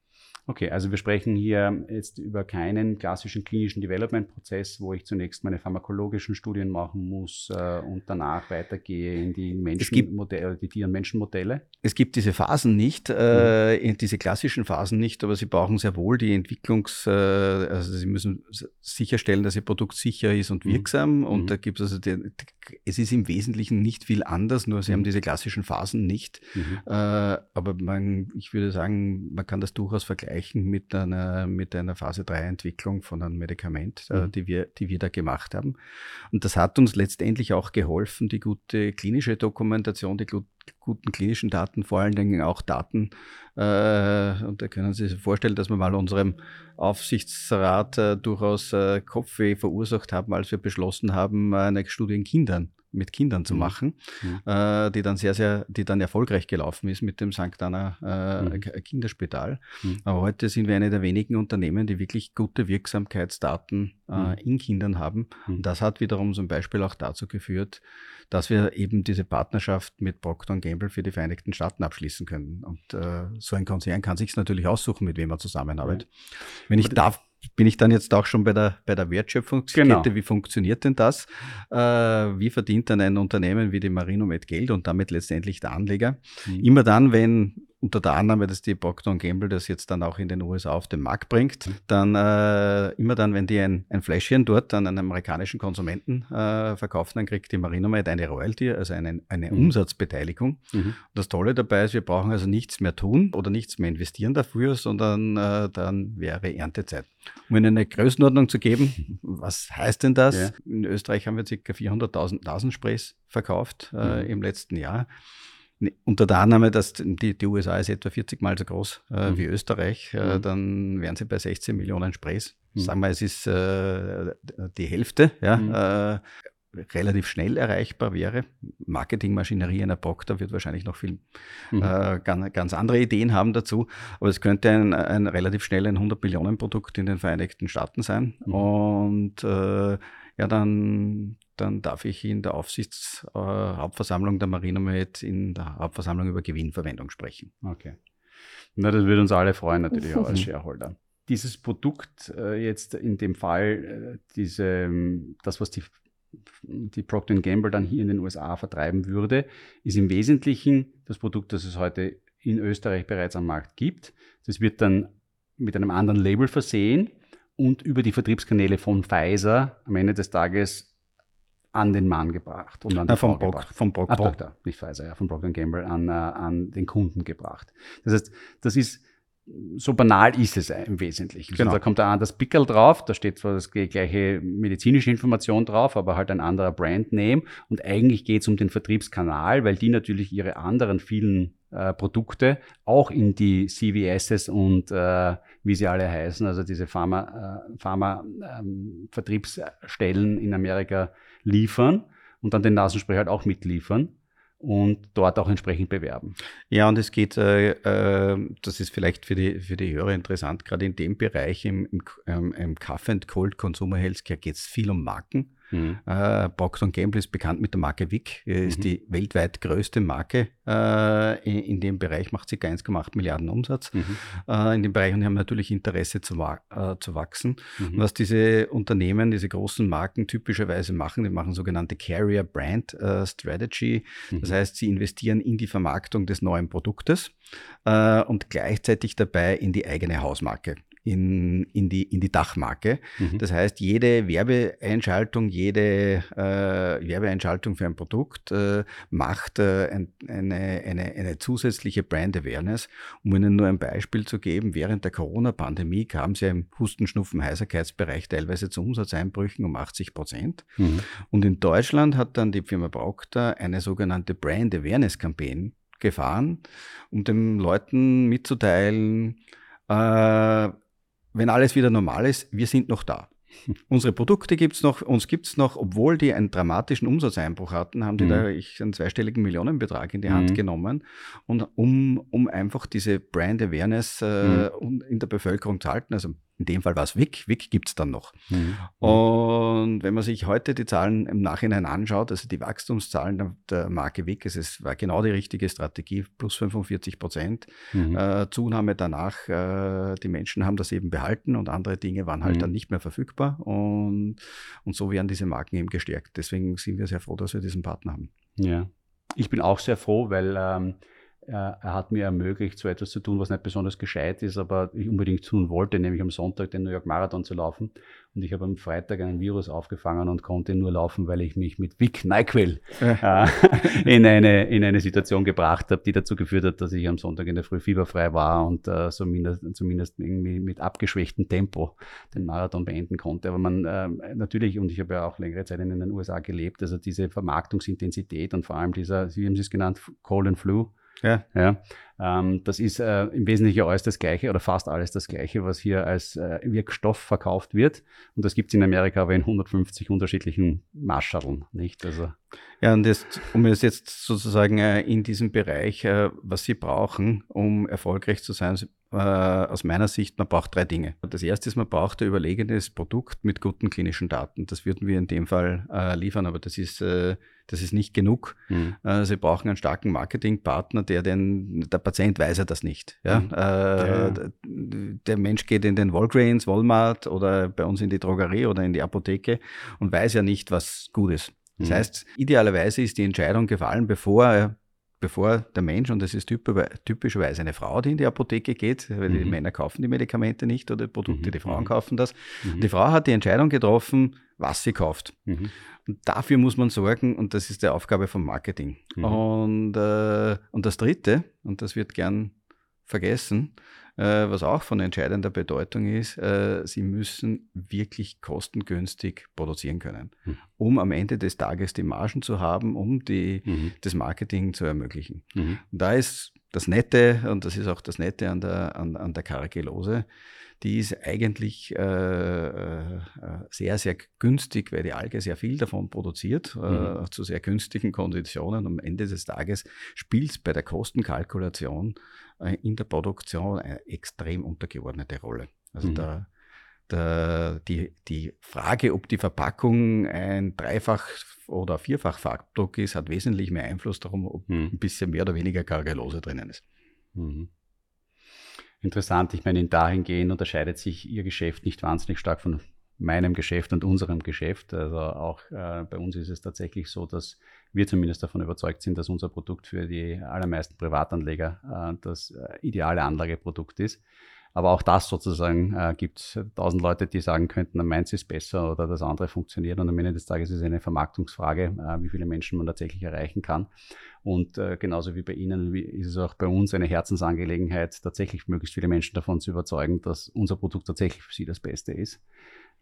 Okay, also wir sprechen hier jetzt über keinen klassischen klinischen Development-Prozess, wo ich zunächst meine pharmakologischen Studien machen muss äh, und danach weitergehe in die Menschenmodelle, die Tier- und Menschenmodelle. Es gibt diese Phasen nicht, äh, mhm. diese klassischen Phasen nicht, aber Sie brauchen sehr wohl die Entwicklungs, äh, also Sie müssen sicherstellen, dass Ihr Produkt sicher ist und mhm. wirksam mhm. und da gibt es also, die, es ist im Wesentlichen nicht viel anders, nur Sie mhm. haben diese klassischen Phasen nicht, mhm. äh, aber man, ich würde sagen, man kann das durchaus vergleichen vergleichen mit einer, mit einer Phase 3 Entwicklung von einem Medikament, äh, mhm. äh, die, wir, die wir da gemacht haben. Und das hat uns letztendlich auch geholfen, die gute klinische Dokumentation, die guten klinischen Daten, vor allen Dingen auch Daten. Äh, und da können Sie sich vorstellen, dass wir mal unserem Aufsichtsrat äh, durchaus äh, Kopfweh verursacht haben, als wir beschlossen haben, eine Studie in Kindern mit Kindern zu mhm. machen, mhm. Äh, die dann sehr, sehr, die dann erfolgreich gelaufen ist mit dem St. Anna äh, mhm. Kinderspital. Mhm. Aber heute sind wir eine der wenigen Unternehmen, die wirklich gute Wirksamkeitsdaten äh, mhm. in Kindern haben. Mhm. Und das hat wiederum zum Beispiel auch dazu geführt, dass wir eben diese Partnerschaft mit Procter Gamble für die Vereinigten Staaten abschließen können. Und äh, so ein Konzern kann sich natürlich aussuchen, mit wem er zusammenarbeitet. Wenn ich darf, bin ich dann jetzt auch schon bei der, bei der Wertschöpfungskette. Genau. Wie funktioniert denn das? Äh, wie verdient dann ein Unternehmen wie die Marinomed Geld und damit letztendlich der Anleger? Mhm. Immer dann, wenn unter der Annahme, dass die Procter Gamble das jetzt dann auch in den USA auf den Markt bringt, dann äh, immer dann, wenn die ein, ein Fläschchen dort an einen amerikanischen Konsumenten äh, verkaufen, dann kriegt die Marinomed eine Royalty, also eine, eine mhm. Umsatzbeteiligung. Mhm. das Tolle dabei ist, wir brauchen also nichts mehr tun oder nichts mehr investieren dafür, sondern äh, dann wäre Erntezeit. Um Ihnen eine Größenordnung zu geben, was heißt denn das? Ja. In Österreich haben wir ca. 400.000 Nasensprays verkauft äh, mhm. im letzten Jahr. Unter der Annahme, dass die, die USA ist etwa 40 Mal so groß äh, mhm. wie Österreich, äh, mhm. dann wären sie bei 16 Millionen Sprays. Mhm. Sagen wir, es ist äh, die Hälfte. Ja, mhm. äh, relativ schnell erreichbar wäre. Marketingmaschinerie einer Procter wird wahrscheinlich noch viel mhm. äh, ganz, ganz, andere Ideen haben dazu, aber es könnte ein, ein relativ schnell ein 100 Millionen Produkt in den Vereinigten Staaten sein mhm. und äh, ja, dann, dann darf ich in der Aufsichtshauptversammlung äh, der Marinomed in der Hauptversammlung über Gewinnverwendung sprechen. Okay. Na, das würde uns alle freuen, natürlich auch als Shareholder. Dieses Produkt äh, jetzt in dem Fall, äh, diese, das, was die die Procter Gamble dann hier in den USA vertreiben würde, ist im Wesentlichen das Produkt, das es heute in Österreich bereits am Markt gibt. Das wird dann mit einem anderen Label versehen und über die Vertriebskanäle von Pfizer am Ende des Tages an den Mann gebracht und an ja, vom, Brock, vom Procter. Ah, Procter, nicht Pfizer, ja, von Procter Gamble an, uh, an den Kunden gebracht. Das heißt, das ist so banal ist es im Wesentlichen. Also genau. Also da kommt da das Pickel drauf, da steht zwar das gleiche medizinische Information drauf, aber halt ein anderer Brandname. Und eigentlich geht es um den Vertriebskanal, weil die natürlich ihre anderen vielen äh, Produkte auch in die CVSs und äh, wie sie alle heißen, also diese Pharma-Vertriebsstellen Pharma, ähm, in Amerika liefern und dann den Nasenspray halt auch mitliefern und dort auch entsprechend bewerben. Ja, und es geht, äh, äh, das ist vielleicht für die, für die Hörer interessant, gerade in dem Bereich im, im, ähm, im Cough and Cold Consumer Healthcare geht es viel um Marken. Mhm. Äh, Procter Gamble ist bekannt mit der Marke Vic, ist mhm. die weltweit größte Marke äh, in, in, dem Bereich, macht ca. 1,8 Milliarden Umsatz mhm. äh, in dem Bereich und haben natürlich Interesse zu, äh, zu wachsen. Mhm. Was diese Unternehmen, diese großen Marken typischerweise machen, die machen sogenannte Carrier Brand äh, Strategy. Das mhm. heißt, sie investieren in die Vermarktung des neuen Produktes äh, und gleichzeitig dabei in die eigene Hausmarke in, in, die, in die Dachmarke. Mhm. Das heißt, jede Werbeeinschaltung, jede äh, Werbeeinschaltung für ein Produkt äh, macht äh, ein, eine, eine, eine zusätzliche Brand Awareness. Um Ihnen nur ein Beispiel zu geben, während der Corona-Pandemie kam es ja im Husten, Schnupfen, Heiserkeitsbereich teilweise zu Umsatzeinbrüchen um 80 Prozent. Mhm. Und in Deutschland hat dann die Firma Procter eine sogenannte Brand Awareness Campaign gefahren, um den Leuten mitzuteilen, äh, wenn alles wieder normal ist, wir sind noch da. Unsere Produkte gibt's noch, uns gibt's noch, obwohl die einen dramatischen Umsatzeinbruch hatten, haben die mhm. da einen zweistelligen Millionenbetrag in die Hand mhm. genommen und um, um einfach diese Brand Awareness äh, mhm. in der Bevölkerung zu halten. Also in dem Fall war es WIC. WIC gibt es dann noch. Mhm. Und wenn man sich heute die Zahlen im Nachhinein anschaut, also die Wachstumszahlen der, Marke WIC, es ist, war genau die richtige Strategie, plus 45 Prozent. Mhm. Äh, Zunahme danach, äh, die Menschen haben das eben behalten und andere Dinge waren halt mhm. dann nicht mehr verfügbar. Und, und so werden diese Marken eben gestärkt. Deswegen sind wir sehr froh, dass wir diesen Partner haben. Ja, ich bin auch sehr froh, weil ähm, er, hat mir ermöglicht, so etwas zu tun, was nicht besonders gescheit ist, aber ich unbedingt tun wollte, nämlich am Sonntag den New York Marathon zu laufen. Und ich habe am Freitag einen Virus aufgefangen und konnte nur laufen, weil ich mich mit Vic NyQuil äh, in, eine, in eine Situation gebracht habe, die dazu geführt hat, dass ich am Sonntag in der Früh fieberfrei war und äh, zumindest, zumindest irgendwie mit abgeschwächtem Tempo den Marathon beenden konnte. Aber man äh, natürlich, und ich habe ja auch längere Zeit in den USA gelebt, also diese Vermarktungsintensität und vor allem dieser, wie haben Sie es genannt, Cold and Flu, ja. ja ähm, das ist äh, im Wesentlichen alles das Gleiche oder fast alles das Gleiche, was hier als äh, Wirkstoff verkauft wird. Und das gibt es in Amerika aber in 150 unterschiedlichen Maschallen, nicht? Also ja, und jetzt, um es jetzt sozusagen äh, in diesem Bereich, äh, was Sie brauchen, um erfolgreich zu sein, äh, aus meiner Sicht, man braucht drei Dinge. Das erste ist, man braucht ein überlegenes Produkt mit guten klinischen Daten. Das würden wir in dem Fall äh, liefern, aber das ist, äh, das ist nicht genug. Mhm. Äh, Sie brauchen einen starken Marketingpartner, der den, der Patient weiß ja das nicht. Ja? Mhm. Äh, ja. Der Mensch geht in den Walgreens, Walmart oder bei uns in die Drogerie oder in die Apotheke und weiß ja nicht, was gut ist. Das mhm. heißt, idealerweise ist die Entscheidung gefallen, bevor er bevor der Mensch, und das ist typischerweise eine Frau, die in die Apotheke geht, weil mhm. die Männer kaufen die Medikamente nicht oder Produkte, mhm. die Frauen mhm. kaufen das. Mhm. Die Frau hat die Entscheidung getroffen, was sie kauft. Mhm. Und dafür muss man sorgen, und das ist die Aufgabe vom Marketing. Mhm. Und, äh, und das Dritte, und das wird gern vergessen, was auch von entscheidender Bedeutung ist, äh, sie müssen wirklich kostengünstig produzieren können, mhm. um am Ende des Tages die Margen zu haben, um die, mhm. das Marketing zu ermöglichen. Mhm. Und da ist das Nette, und das ist auch das Nette an der, an, an der Karagelose, die ist eigentlich äh, äh, sehr, sehr günstig, weil die Alge sehr viel davon produziert, äh, mhm. äh, zu sehr günstigen Konditionen. Am Ende des Tages spielt es bei der Kostenkalkulation äh, in der Produktion eine extrem untergeordnete Rolle. Also mhm. da der, die, die Frage, ob die Verpackung ein Dreifach- oder Vierfach-Farbdruck ist, hat wesentlich mehr Einfluss darum, ob mhm. ein bisschen mehr oder weniger Kargelose drinnen ist. Mhm. Interessant. Ich meine, in dahingehend unterscheidet sich Ihr Geschäft nicht wahnsinnig stark von meinem Geschäft und unserem Geschäft. Also auch äh, bei uns ist es tatsächlich so, dass wir zumindest davon überzeugt sind, dass unser Produkt für die allermeisten Privatanleger äh, das äh, ideale Anlageprodukt ist. Aber auch das sozusagen äh, gibt es tausend Leute, die sagen könnten, meins ist besser oder das andere funktioniert. Und am Ende des Tages ist es eine Vermarktungsfrage, äh, wie viele Menschen man tatsächlich erreichen kann. Und äh, genauso wie bei Ihnen wie ist es auch bei uns eine Herzensangelegenheit, tatsächlich möglichst viele Menschen davon zu überzeugen, dass unser Produkt tatsächlich für sie das Beste ist.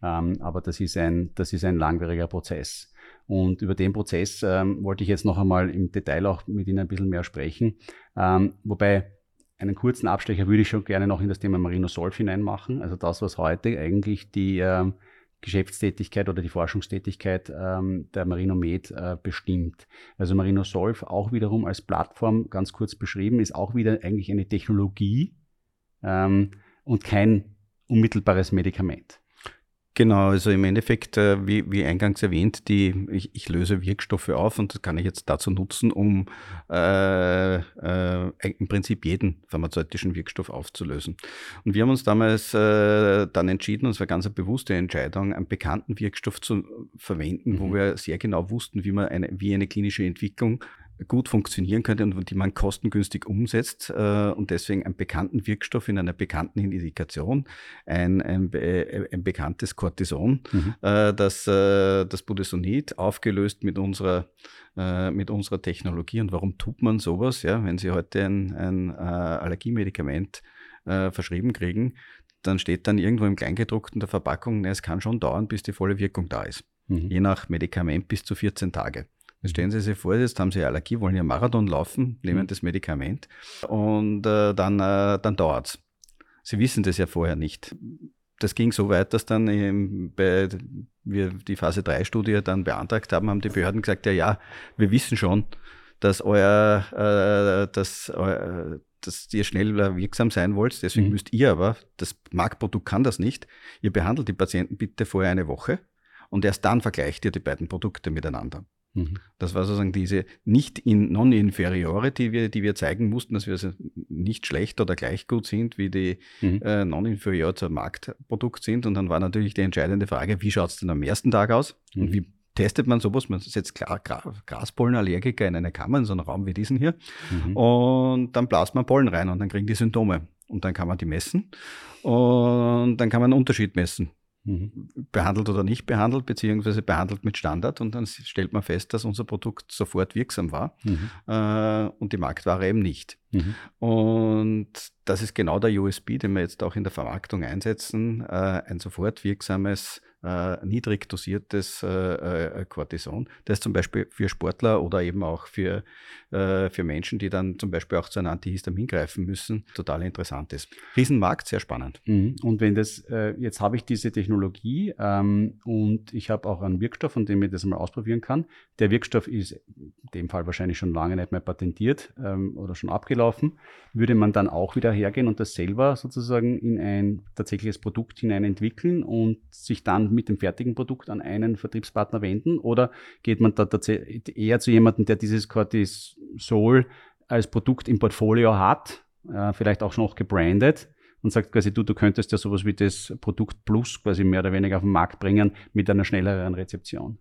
Ähm, aber das ist, ein, das ist ein langwieriger Prozess. Und über den Prozess ähm, wollte ich jetzt noch einmal im Detail auch mit Ihnen ein bisschen mehr sprechen. Ähm, wobei einen kurzen Abstecher würde ich schon gerne noch in das Thema Marino Solf hineinmachen. Also das, was heute eigentlich die ähm, Geschäftstätigkeit oder die Forschungstätigkeit ähm, der Marino Med äh, bestimmt. Also Marino Solf auch wiederum als Plattform ganz kurz beschrieben, ist auch wieder eigentlich eine Technologie ähm, und kein unmittelbares Medikament. Genau, also im Endeffekt, äh, wie, wie eingangs erwähnt, die, ich, ich löse Wirkstoffe auf und das kann ich jetzt dazu nutzen, um äh, äh, im Prinzip jeden pharmazeutischen Wirkstoff aufzulösen. Und wir haben uns damals äh, dann entschieden, und es war ganz eine bewusste Entscheidung, einen bekannten Wirkstoff zu verwenden, mhm. wo wir sehr genau wussten, wie man eine, wie eine klinische Entwicklung gut funktionieren könnte und die man kostengünstig umsetzt äh, und deswegen einen bekannten Wirkstoff in einer bekannten Indikation, ein, ein, äh, ein bekanntes Cortison, mhm. äh, das, äh, das Budesonid aufgelöst mit unserer, äh, mit unserer Technologie. Und warum tut man sowas? Ja, wenn Sie heute ein, ein Allergiemedikament verschrieben kriegen, dann steht dann irgendwo im Kleingedruckten der Verpackung, na, es kann schon dauern, bis die volle Wirkung da ist. Mhm. Je nach Medikament bis zu 14 Tage. Jetzt stellen Sie sich vor, jetzt haben Sie Allergie, wollen ja Marathon laufen, nehmen mhm. das Medikament und äh, dann, äh, dann dauert's. Sie wissen das ja vorher nicht. Das ging so weit, dass dann eben bei wir die Phase 3 Studie dann beantragt haben, haben die Behörden gesagt, ja, ja, wir wissen schon, dass euer, äh, dass, äh, dass ihr schnell wirksam sein wollt. Deswegen mhm. müsst ihr aber, das Marktprodukt kann das nicht. Ihr behandelt die Patienten bitte vorher eine Woche und erst dann vergleicht ihr die beiden Produkte miteinander. Mhm. Das war sozusagen diese nicht in Non-Inferiority, die wir, die wir zeigen mussten, dass wir also nicht schlecht oder gleich gut sind, wie die mhm. äh, Non-Inferior zum Marktprodukt sind. Und dann war natürlich die entscheidende Frage, wie schaut es denn am ersten Tag aus? Mhm. Und wie testet man sowas? Man setzt klar Graspollenallergiker in eine Kammer, in so einen Raum wie diesen hier. Mhm. Und dann blast man Pollen rein und dann kriegen die Symptome. Und dann kann man die messen. Und dann kann man einen Unterschied messen Mhm. behandelt oder nicht behandelt, beziehungsweise behandelt mit Standard und dann stellt man fest, dass unser Produkt sofort wirksam war mhm. äh, und die Marktware eben nicht. Mhm. Und das ist genau der USB, den wir jetzt auch in der Vermarktung einsetzen, äh, ein sofort wirksames äh, niedrig dosiertes äh, äh, Cortison, das zum Beispiel für Sportler oder eben auch für, äh, für Menschen, die dann zum Beispiel auch zu einem Antihistamin greifen müssen, total interessant ist. Riesenmarkt, sehr spannend. Mhm. Und wenn das, äh, jetzt habe ich diese Technologie ähm, und ich habe auch einen Wirkstoff, von dem ich das mal ausprobieren kann. Der Wirkstoff ist in dem Fall wahrscheinlich schon lange nicht mehr patentiert ähm, oder schon abgelaufen. Würde man dann auch wieder hergehen und das selber sozusagen in ein tatsächliches Produkt hinein entwickeln und sich dann mit dem fertigen Produkt an einen Vertriebspartner wenden? Oder geht man da tatsächlich eher zu jemandem, der dieses Cortisol als Produkt im Portfolio hat, äh, vielleicht auch schon noch gebrandet und sagt quasi, du, du könntest ja sowas wie das Produkt Plus quasi mehr oder weniger auf den Markt bringen mit einer schnelleren Rezeption?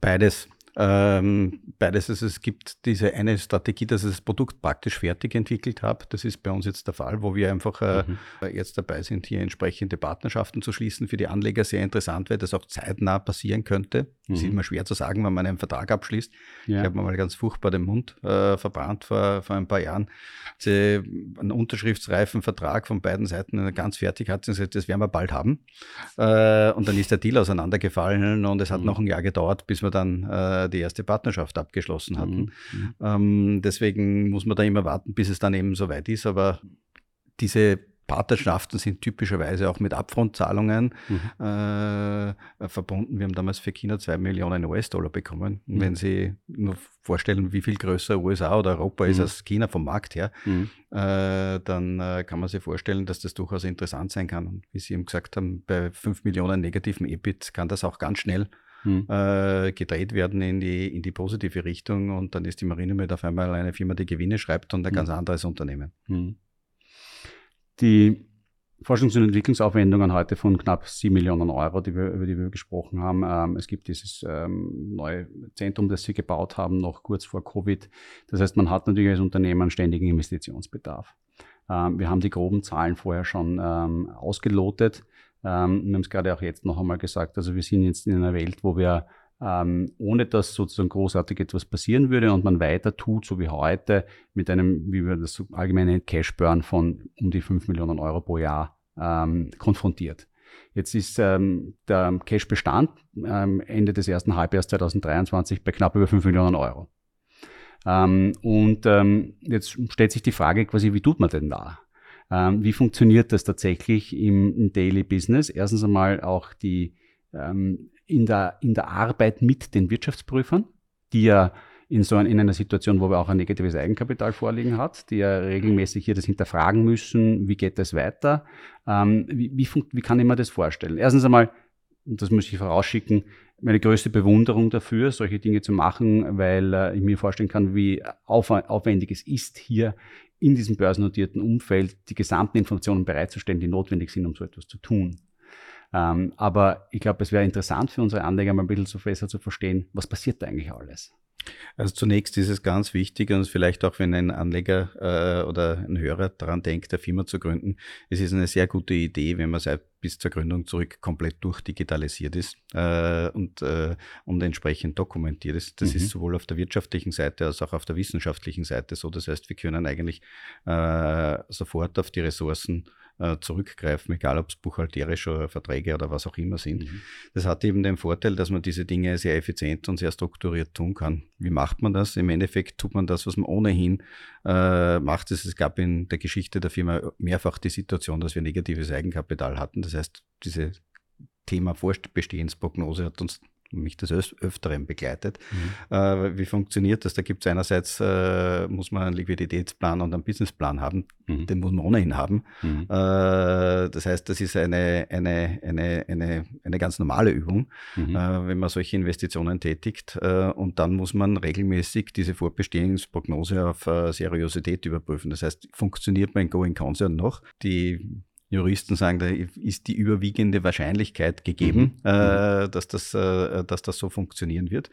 Beides. Ähm, beides, also es gibt diese eine Strategie, dass ich das Produkt praktisch fertig entwickelt habe. Das ist bei uns jetzt der Fall, wo wir einfach äh, mhm. jetzt dabei sind, hier entsprechende Partnerschaften zu schließen. Für die Anleger sehr interessant, weil das auch zeitnah passieren könnte. Mhm. ist immer schwer zu sagen, wenn man einen Vertrag abschließt. Ja. Ich habe mir mal ganz furchtbar den Mund äh, verbrannt vor, vor ein paar Jahren. Sie einen unterschriftsreifen Vertrag von beiden Seiten ganz fertig hat sie gesagt, das werden wir bald haben. Äh, und dann ist der Deal auseinandergefallen und es hat mhm. noch ein Jahr gedauert, bis wir dann die erste Partnerschaft abgeschlossen hatten. Mhm. Ähm, deswegen muss man da immer warten, bis es dann eben soweit ist. Aber diese Partnerschaften sind typischerweise auch mit Upfront-Zahlungen mhm. äh, verbunden. Wir haben damals für China zwei Millionen US-Dollar bekommen. Mhm. Wenn Sie nur vorstellen, wie viel größer USA oder Europa mhm. ist als China vom Markt her, mhm. äh, dann äh, kann man sich vorstellen, dass das durchaus interessant sein kann. Und wie Sie eben gesagt haben, bei fünf Millionen negativen EBIT kann das auch ganz schnell hm. äh, gedreht werden in die, in die positive Richtung und dann ist die Marine mit auf einmal eine Firma, die Gewinne schreibt und ein hm. ganz anderes Unternehmen. Hm. Die Forschungs- und Entwicklungsaufwendungen heute von knapp 7 Millionen Euro, die wir, über die wir gesprochen haben. Ähm, es gibt dieses ähm, neue Zentrum, das Sie gebaut haben, noch kurz vor Covid. Das heißt, man hat natürlich als Unternehmen ständigen Investitionsbedarf. Ähm, wir haben die groben Zahlen vorher schon ähm, ausgelotet. Ähm, wir haben es gerade auch jetzt noch einmal gesagt, also wir sind jetzt in einer Welt, wo wir ähm, ohne dass sozusagen großartig etwas passieren würde und man weiter tut, so wie heute, mit einem, wie wir das so allgemein nennen, Cash-Burn von um die 5 Millionen Euro pro Jahr ähm, konfrontiert. Jetzt ist ähm, der Cash-Bestand ähm, Ende des ersten Halbjahres 2023 bei knapp über 5 Millionen Euro. Ähm, und ähm, jetzt stellt sich die Frage quasi, wie tut man denn da? Ähm, wie funktioniert das tatsächlich im, im, Daily Business? Erstens einmal auch die ähm, in, der, in der Arbeit mit den Wirtschaftsprüfern, die ja in so ein, in einer Situation, wo wir auch ein negatives Eigenkapital vorliegen hat, die ja regelmäßig hier das hinterfragen müssen, wie geht das weiter? Ähm, wie, wie, wie kann ich mir das vorstellen? Erstens einmal, und das muss ich vorausschicken, meine größte Bewunderung dafür, solche Dinge zu machen, weil äh, ich mir vorstellen kann, wie aufwendig es ist, hier in diesem börsennotierten Umfeld die gesamten Informationen bereitzustellen, die notwendig sind, um so etwas zu tun. Ähm, aber ich glaube, es wäre interessant für unsere Anleger mal ein bisschen so besser zu verstehen, was passiert da eigentlich alles. Also zunächst ist es ganz wichtig und vielleicht auch, wenn ein Anleger äh, oder ein Hörer daran denkt, eine Firma zu gründen, es ist eine sehr gute Idee, wenn man seit bis zur Gründung zurück komplett durchdigitalisiert ist äh, und, äh, und entsprechend dokumentiert ist. Das mhm. ist sowohl auf der wirtschaftlichen Seite als auch auf der wissenschaftlichen Seite so. Das heißt, wir können eigentlich äh, sofort auf die Ressourcen äh, zurückgreifen, egal ob es buchhalterische Verträge oder was auch immer sind. Mhm. Das hat eben den Vorteil, dass man diese Dinge sehr effizient und sehr strukturiert tun kann. Wie macht man das? Im Endeffekt tut man das, was man ohnehin äh, macht. Es gab in der Geschichte der Firma mehrfach die Situation, dass wir negatives Eigenkapital hatten. Das heißt, diese Thema Vorstbestehensprognose hat uns mich das Öfteren begleitet. Mhm. Äh, wie funktioniert das? Da gibt es einerseits, äh, muss man einen Liquiditätsplan und einen Businessplan haben. Mhm. Den muss man ohnehin haben. Mhm. Äh, das heißt, das ist eine, eine, eine, eine, eine ganz normale Übung, mhm. äh, wenn man solche Investitionen tätigt. Äh, und dann muss man regelmäßig diese Vorbestehungsprognose auf äh, Seriosität überprüfen. Das heißt, funktioniert mein Going Concern noch? Die Juristen sagen, da ist die überwiegende Wahrscheinlichkeit gegeben, mhm. äh, mhm. dass, das, äh, dass das so funktionieren wird.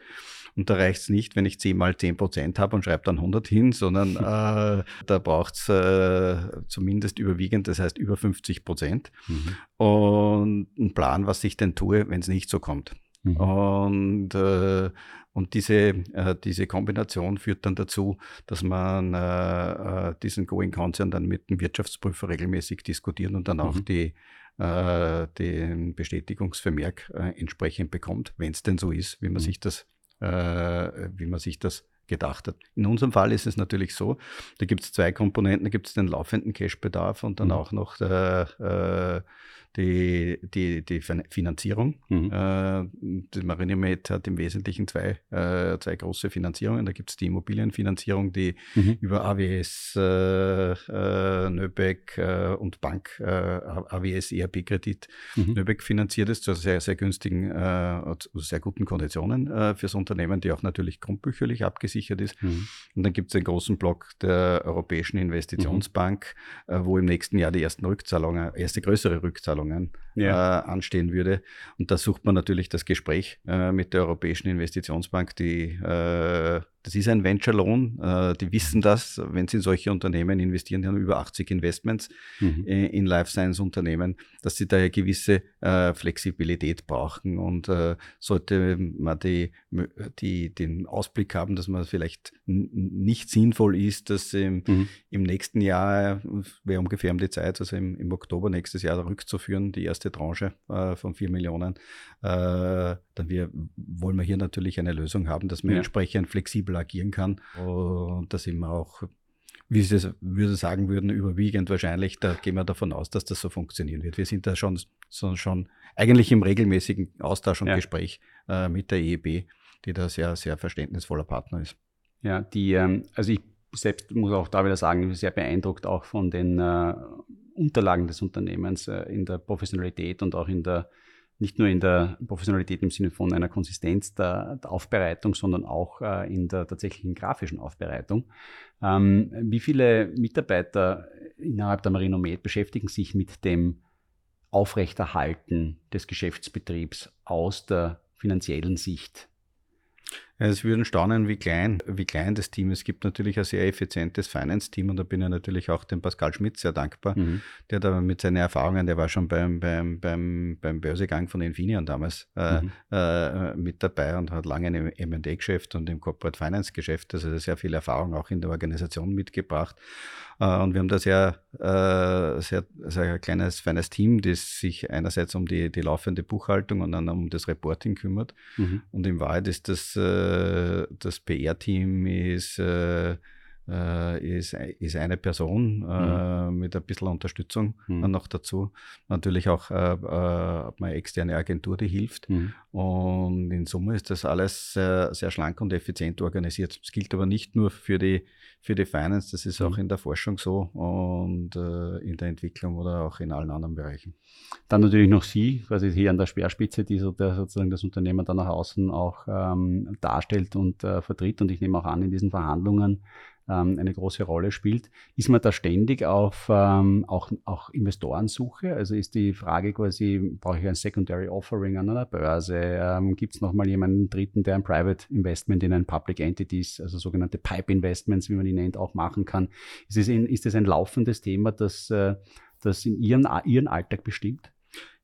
Und da reicht es nicht, wenn ich 10 mal 10 Prozent habe und schreibe dann 100 hin, sondern äh, da braucht es äh, zumindest überwiegend, das heißt über 50 Prozent. Mhm. Und einen Plan, was ich denn tue, wenn es nicht so kommt. Mhm. Und, äh, und diese, äh, diese Kombination führt dann dazu, dass man äh, äh diesen Going Concern dann mit dem Wirtschaftsprüfer regelmäßig diskutiert und dann auch mhm. die, äh, den Bestätigungsvermerk äh, entsprechend bekommt, wenn es denn so ist, wie man mhm. sich das, wie man sich das gedacht hat. In unserem Fall ist es natürlich so, da gibt es zwei Komponenten, da gibt es den laufenden Cashbedarf und dann mhm. auch noch der, die, die, die Finanzierung. Mhm. Äh, die Marinemed hat im Wesentlichen zwei, äh, zwei große Finanzierungen. Da gibt es die Immobilienfinanzierung, die mhm. über AWS, äh, äh, Nöbeck äh, und Bank, äh, AWS ERP-Kredit mhm. Nöbeck finanziert ist, zu sehr, sehr günstigen, sehr guten Konditionen fürs Unternehmen, die auch natürlich grundbücherlich abgesichert ist. Mhm. Und dann gibt es den großen Block der Europäischen Investitionsbank, wo im nächsten Jahr die ersten Rückzahlungen, erste größere Rückzahlungen Herausforderungen ja. äh, anstehen würde. Und da sucht man natürlich das Gespräch äh, mit der Europäischen Investitionsbank, die äh, das ist ein Venture-Loan. Äh, die wissen das, wenn sie in solche Unternehmen investieren, die haben über 80 Investments mhm. in Life Science-Unternehmen, dass sie da eine gewisse äh, Flexibilität brauchen. Und äh, sollte man die, die, den Ausblick haben, dass man vielleicht nicht sinnvoll ist, dass im, mhm. im nächsten Jahr, wäre ungefähr um die Zeit, also im, im Oktober nächstes Jahr rückzuführen, die erste Tranche von 4 Millionen, dann wir, wollen wir hier natürlich eine Lösung haben, dass man ja. entsprechend flexibel agieren kann. Und da sind wir auch, wie Sie es würde sagen würden, überwiegend wahrscheinlich, da gehen wir davon aus, dass das so funktionieren wird. Wir sind da schon, so, schon eigentlich im regelmäßigen Austausch und ja. Gespräch äh, mit der EEB, die da sehr, sehr verständnisvoller Partner ist. Ja, die, ähm, also ich selbst muss auch da wieder sagen, ich bin sehr beeindruckt auch von den äh, Unterlagen des Unternehmens äh, in der Professionalität und auch in der nicht nur in der Professionalität im Sinne von einer Konsistenz der, der Aufbereitung, sondern auch äh, in der tatsächlichen grafischen Aufbereitung. Ähm, wie viele Mitarbeiter innerhalb der Marinomed beschäftigen sich mit dem Aufrechterhalten des Geschäftsbetriebs aus der finanziellen Sicht? Es würden staunen, wie klein, wie klein das Team ist. Es gibt natürlich ein sehr effizientes Finance-Team und da bin ich natürlich auch dem Pascal Schmidt sehr dankbar, mhm. der da mit seinen Erfahrungen, der war schon beim, beim, beim, beim Börsegang von Infineon damals äh, mhm. äh, mit dabei und hat lange im M&A-Geschäft und im Corporate Finance-Geschäft, also sehr viel Erfahrung auch in der Organisation mitgebracht. Äh, und wir haben da sehr, äh, sehr, sehr kleines, feines Team, das sich einerseits um die, die laufende Buchhaltung und dann um das Reporting kümmert. Mhm. Und in Wahrheit ist das, äh, das PR-Team ist äh, ist, ist eine Person äh, mhm. mit ein bisschen Unterstützung mhm. noch dazu. Natürlich auch äh, äh, eine externe Agentur, die hilft. Mhm. Und in Summe ist das alles sehr, sehr schlank und effizient organisiert. Das gilt aber nicht nur für die, für die Finance, das ist auch mhm. in der Forschung so und äh, in der Entwicklung oder auch in allen anderen Bereichen. Dann natürlich noch Sie, quasi hier an der Speerspitze, die so der, sozusagen das Unternehmen dann nach außen auch ähm, darstellt und äh, vertritt. Und ich nehme auch an, in diesen Verhandlungen ähm, eine große Rolle spielt. Ist man da ständig auf ähm, auch, auch Investorensuche? Also ist die Frage quasi, brauche ich ein Secondary Offering an einer Börse? Ähm, Gibt es nochmal jemanden Dritten, der ein Private Investment in ein Public Entities, also sogenannte Pipe Investments, wie man die nennt, auch machen kann? Ist es, in, ist es ein laufendes Thema, das, äh, das in Ihren, Ihren Alltag bestimmt?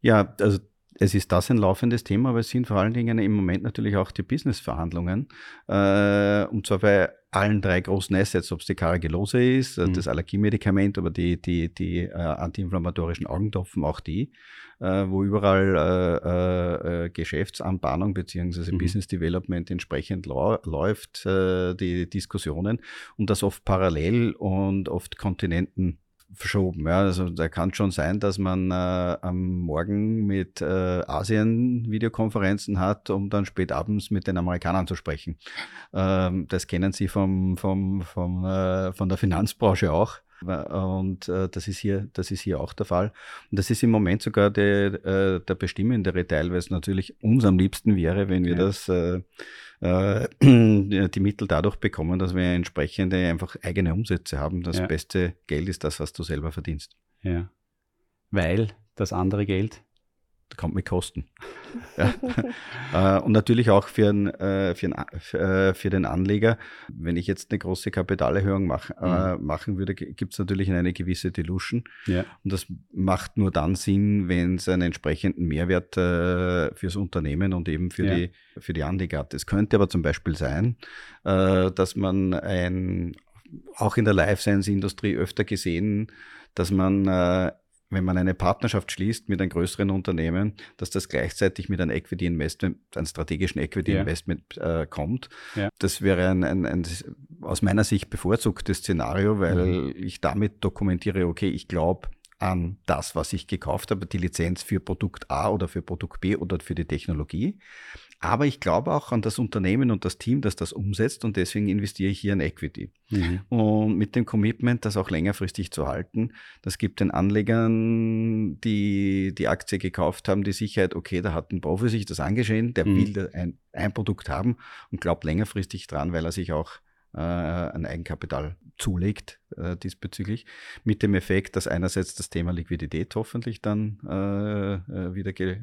Ja, also es ist das ein laufendes Thema, aber es sind vor allen Dingen im Moment natürlich auch die Business-Verhandlungen. Äh, und zwar bei allen drei großen Assets, ob es die Caragillose ist, äh, mhm. das Allergiemedikament, aber die, die, die äh, antiinflammatorischen Augentropfen, auch die, äh, wo überall äh, äh, Geschäftsanbahnung bzw. Mhm. Business Development entsprechend läuft, äh, die Diskussionen und das oft parallel und oft Kontinenten verschoben. Ja. Also da kann schon sein, dass man äh, am Morgen mit äh, Asien Videokonferenzen hat, um dann spät abends mit den Amerikanern zu sprechen. Ähm, das kennen Sie vom, vom, vom, äh, von der Finanzbranche auch. Und äh, das, ist hier, das ist hier auch der Fall. Und das ist im Moment sogar der, äh, der bestimmendere Teil, weil es natürlich uns am liebsten wäre, wenn wir ja. das äh, die Mittel dadurch bekommen, dass wir entsprechende einfach eigene Umsätze haben. Das ja. beste Geld ist das, was du selber verdienst. Ja. Weil das andere Geld kommt mit Kosten. ja. Äh, und natürlich auch für, ein, äh, für, ein, äh, für, den Anleger, wenn ich jetzt eine große Kapitalerhöhung mach, mhm. machen würde, gibt es natürlich eine gewisse Dilution. Ja. Und das macht nur dann Sinn, wenn es einen entsprechenden Mehrwert fürs Unternehmen und eben für, ja. die, für die Anleger hat. Es könnte aber zum Beispiel sein, dass man ein, auch in der Life Science Industrie öfter gesehen, dass man wenn man eine Partnerschaft schließt mit einem größeren Unternehmen, dass das gleichzeitig mit einem Equity Investment, einem strategischen Equity Investment ja. äh, kommt. Ja. Das wäre ein, ein, ein, aus meiner Sicht bevorzugtes Szenario, weil mhm. ich damit dokumentiere, okay, ich glaube, an das, was ich gekauft habe, die Lizenz für Produkt A oder für Produkt B oder für die Technologie. Aber ich glaube auch an das Unternehmen und das Team, das das umsetzt und deswegen investiere ich hier in Equity. Mhm. Und mit dem Commitment, das auch längerfristig zu halten, das gibt den Anlegern, die die Aktie gekauft haben, die Sicherheit, okay, da hat ein Profi sich das angeschehen, der mhm. will ein, ein Produkt haben und glaubt längerfristig dran, weil er sich auch äh, ein Eigenkapital zulegt äh, diesbezüglich, mit dem Effekt, dass einerseits das Thema Liquidität hoffentlich dann äh, äh wieder, ge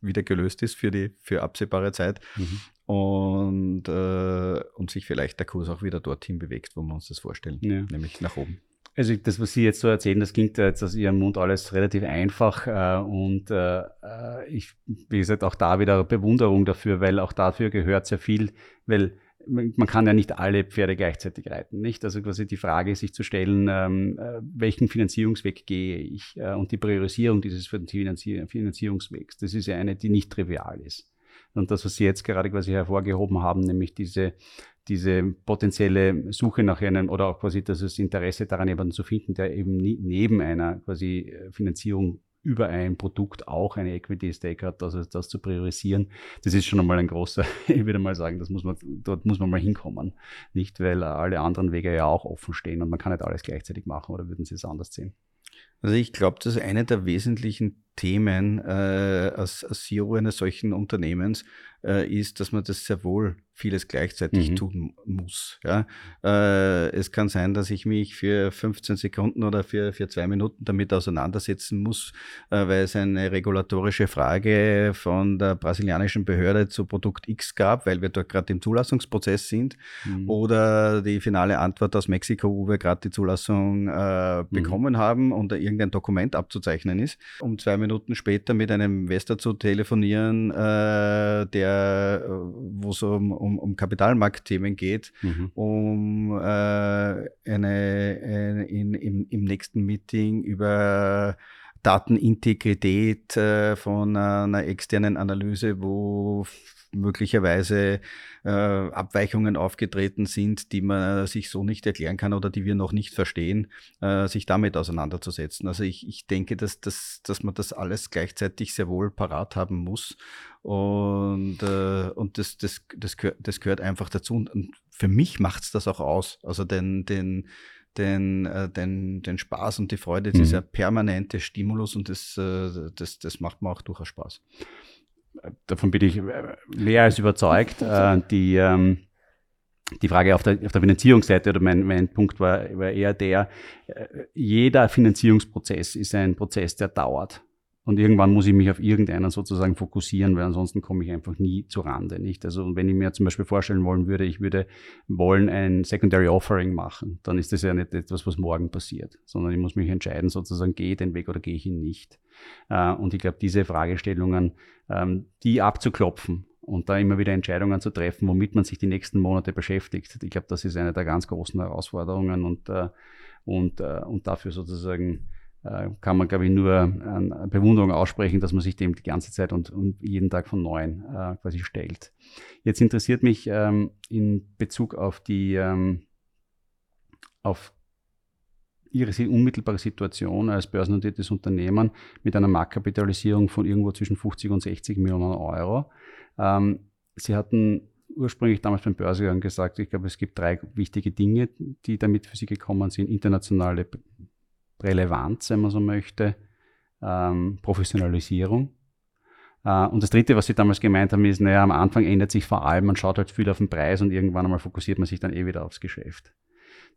wieder gelöst ist für die für absehbare Zeit mhm. und, äh, und sich vielleicht der Kurs auch wieder dorthin bewegt, wo wir uns das vorstellen, ja. nämlich nach oben. Also das, was Sie jetzt so erzählen, das klingt jetzt aus Ihrem Mund alles relativ einfach äh, und äh, äh, ich, wie gesagt, auch da wieder Bewunderung dafür, weil auch dafür gehört sehr viel, weil man kann ja nicht alle Pferde gleichzeitig reiten, nicht? Also quasi die Frage, sich zu stellen, ähm, äh, welchen Finanzierungsweg gehe ich äh, und die Priorisierung dieses Finanzier Finanzierungswegs, das ist ja eine, die nicht trivial ist. Und das, was Sie jetzt gerade quasi hervorgehoben haben, nämlich diese, diese potenzielle Suche nach einem oder auch quasi das Interesse daran, jemanden zu finden, der eben neben einer quasi äh, Finanzierung über ein Produkt auch eine Equity Stake hat, also das zu priorisieren, das ist schon einmal ein großer, ich würde mal sagen, das muss man, dort muss man mal hinkommen. Nicht, weil alle anderen Wege ja auch offen stehen und man kann nicht alles gleichzeitig machen oder würden Sie es anders sehen? Also ich glaube, das ist eine der wesentlichen Themen äh, als, als CEO eines solchen Unternehmens äh, ist, dass man das sehr wohl vieles gleichzeitig mhm. tun muss. Ja? Äh, es kann sein, dass ich mich für 15 Sekunden oder für, für zwei Minuten damit auseinandersetzen muss, äh, weil es eine regulatorische Frage von der brasilianischen Behörde zu Produkt X gab, weil wir dort gerade im Zulassungsprozess sind, mhm. oder die finale Antwort aus Mexiko, wo wir gerade die Zulassung äh, mhm. bekommen mhm. haben und da irgendein Dokument abzuzeichnen ist, um zwei Minuten später mit einem Investor zu telefonieren, äh, der, äh, wo es um, um, um Kapitalmarktthemen geht, mhm. um äh, eine, eine in, im, im nächsten Meeting über Datenintegrität äh, von einer externen Analyse, wo möglicherweise äh, Abweichungen aufgetreten sind, die man sich so nicht erklären kann oder die wir noch nicht verstehen, äh, sich damit auseinanderzusetzen. Also ich, ich denke, dass, dass, dass man das alles gleichzeitig sehr wohl parat haben muss. Und, äh, und das, das, das, gehört, das gehört einfach dazu. Und für mich macht es das auch aus. Also den, den, den, äh, den, den Spaß und die Freude, mhm. dieser permanente Stimulus und das, äh, das, das macht mir auch durchaus Spaß davon bin ich mehr als überzeugt. Äh, die, ähm, die Frage auf der, auf der Finanzierungsseite oder mein, mein Punkt war, war eher der, äh, jeder Finanzierungsprozess ist ein Prozess, der dauert. Und irgendwann muss ich mich auf irgendeinen sozusagen fokussieren, weil ansonsten komme ich einfach nie zu Rande, nicht? Also, wenn ich mir zum Beispiel vorstellen wollen würde, ich würde wollen ein Secondary Offering machen, dann ist das ja nicht etwas, was morgen passiert, sondern ich muss mich entscheiden, sozusagen, gehe ich den Weg oder gehe ich ihn nicht. Äh, und ich glaube, diese Fragestellungen, ähm, die abzuklopfen und da immer wieder Entscheidungen zu treffen, womit man sich die nächsten Monate beschäftigt, ich glaube, das ist eine der ganz großen Herausforderungen und, äh, und, äh, und dafür sozusagen kann man, glaube ich, nur eine Bewunderung aussprechen, dass man sich dem die ganze Zeit und, und jeden Tag von neuem äh, quasi stellt. Jetzt interessiert mich ähm, in Bezug auf die ähm, auf Ihre unmittelbare Situation als börsennotiertes Unternehmen mit einer Marktkapitalisierung von irgendwo zwischen 50 und 60 Millionen Euro. Ähm, Sie hatten ursprünglich damals beim Börsegang gesagt, ich glaube, es gibt drei wichtige Dinge, die damit für Sie gekommen sind. Internationale Relevanz, wenn man so möchte, ähm, Professionalisierung. Äh, und das Dritte, was Sie damals gemeint haben, ist, naja, am Anfang ändert sich vor allem, man schaut halt viel auf den Preis und irgendwann einmal fokussiert man sich dann eh wieder aufs Geschäft.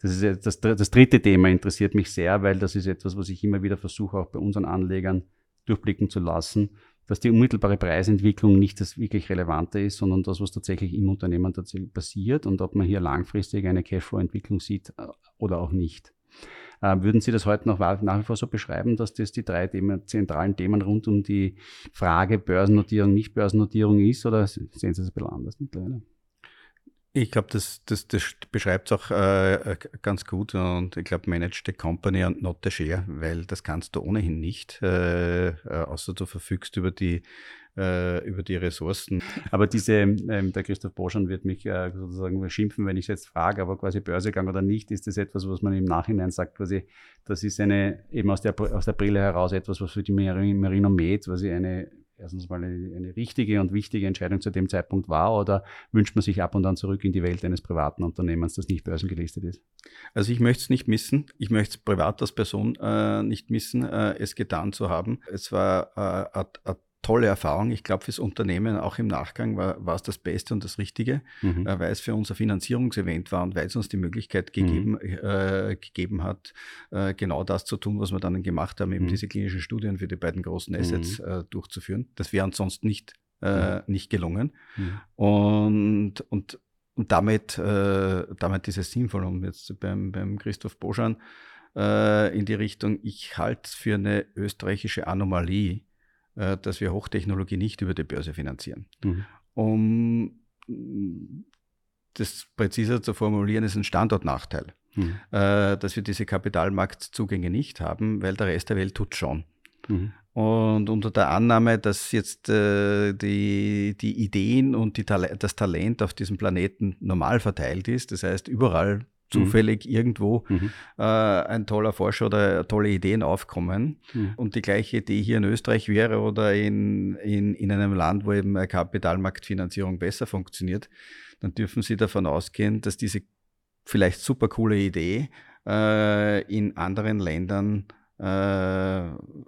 Das, ist das, das dritte Thema interessiert mich sehr, weil das ist etwas, was ich immer wieder versuche, auch bei unseren Anlegern durchblicken zu lassen, dass die unmittelbare Preisentwicklung nicht das wirklich Relevante ist, sondern das, was tatsächlich im Unternehmen tatsächlich passiert und ob man hier langfristig eine Cashflow-Entwicklung sieht äh, oder auch nicht. Äh, würden Sie das heute noch nach wie vor so beschreiben, dass das die drei Themen, zentralen Themen rund um die Frage Börsennotierung, Nicht-Börsennotierung ist oder sehen Sie das ein bisschen anders mittlerweile? Ich glaube, das, das, das beschreibt es auch äh, ganz gut und ich glaube, manage the company and not the share, weil das kannst du ohnehin nicht, äh, äh außer du verfügst über die äh, über die Ressourcen. Aber diese, ähm, der Christoph Boschan wird mich äh, sozusagen schimpfen, wenn ich es jetzt frage, aber quasi Börsegang oder nicht, ist das etwas, was man im Nachhinein sagt, quasi, das ist eine, eben aus der, aus der Brille heraus etwas, was für die Marino Med, quasi eine erstens mal eine, eine, richtige und wichtige Entscheidung zu dem Zeitpunkt war oder wünscht man sich ab und an zurück in die Welt eines privaten Unternehmens, das nicht börsengelistet ist? Also ich möchte es nicht missen. Ich möchte es privat als Person äh, nicht missen, äh, es getan zu haben. Es war äh, tolle Erfahrung. Ich glaube, fürs Unternehmen auch im Nachgang war, war es das Beste und das Richtige, mhm. äh, weil es für unser Finanzierungsevent war und weil es uns die Möglichkeit gegeben, mhm. äh, gegeben hat, äh, genau das zu tun, was wir dann gemacht haben, eben mhm. diese klinischen Studien für die beiden großen Assets mhm. äh, durchzuführen. Das wäre uns sonst nicht, äh, nicht gelungen. Mhm. Und, und, und damit, äh, damit ist es sinnvoll. Und jetzt beim, beim Christoph Boschan in die Richtung, ich halte es für eine österreichische Anomalie, äh, dass wir Hochtechnologie nicht über die Börse finanzieren. Mhm. Um das präziser zu formulieren, ist ein Standortnachteil, mhm. Äh, dass wir diese Kapitalmarktzugänge nicht haben, weil der Rest der Welt tut schon. Mhm. Und unter der Annahme, dass jetzt äh, die, die Ideen und die das Talent auf diesem Planeten normal verteilt ist, das heißt überall zufällig mhm. irgendwo mhm. Äh, ein toller Forscher oder tolle Ideen aufkommen mhm. und die gleiche Idee hier in Österreich wäre oder in, in, in einem Land, wo eben eine Kapitalmarktfinanzierung besser funktioniert, dann dürfen Sie davon ausgehen, dass diese vielleicht super coole Idee äh, in anderen Ländern, äh,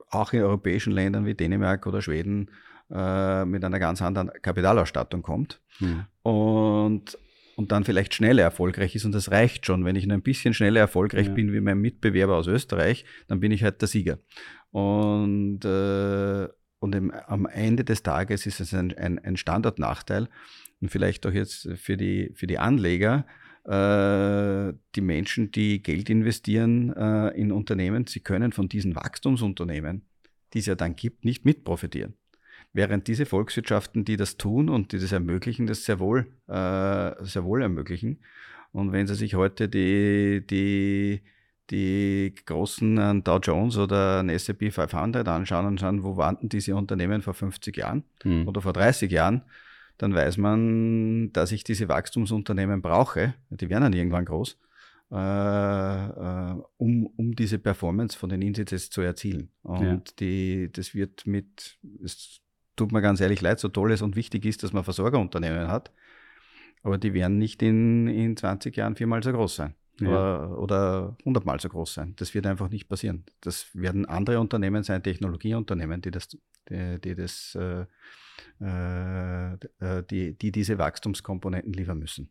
auch in europäischen Ländern wie Dänemark oder Schweden, äh, mit einer ganz anderen Kapitalausstattung kommt. Mhm. Und und dann vielleicht schneller erfolgreich ist und das reicht schon. Wenn ich nur ein bisschen schneller erfolgreich ja. bin wie mein Mitbewerber aus Österreich, dann bin ich halt der Sieger. Und, äh, und im, am Ende des Tages ist es ein, ein, ein Standardnachteil und vielleicht auch jetzt für die, für die Anleger, äh, die Menschen, die Geld investieren äh, in Unternehmen, sie können von diesen Wachstumsunternehmen, die es ja dann gibt, nicht mitprofitieren. Während diese Volkswirtschaften, die das tun und die das ermöglichen, das sehr wohl, äh, sehr wohl ermöglichen. Und wenn Sie sich heute die, die, die großen äh, Dow Jones oder ein S&P 500 anschauen und schauen, wo waren denn diese Unternehmen vor 50 Jahren mhm. oder vor 30 Jahren, dann weiß man, dass ich diese Wachstumsunternehmen brauche. Die werden dann irgendwann groß. Äh, äh, um, um diese Performance von den Indizes zu erzielen. Und ja. die, das wird mit, es tut mir ganz ehrlich leid, so toll es und wichtig ist, dass man Versorgerunternehmen hat. Aber die werden nicht in, in 20 Jahren viermal so groß sein. Ja. Oder, oder 100 Mal so groß sein. Das wird einfach nicht passieren. Das werden andere Unternehmen sein, Technologieunternehmen, die das, die, die das, äh, äh, die, die diese Wachstumskomponenten liefern müssen.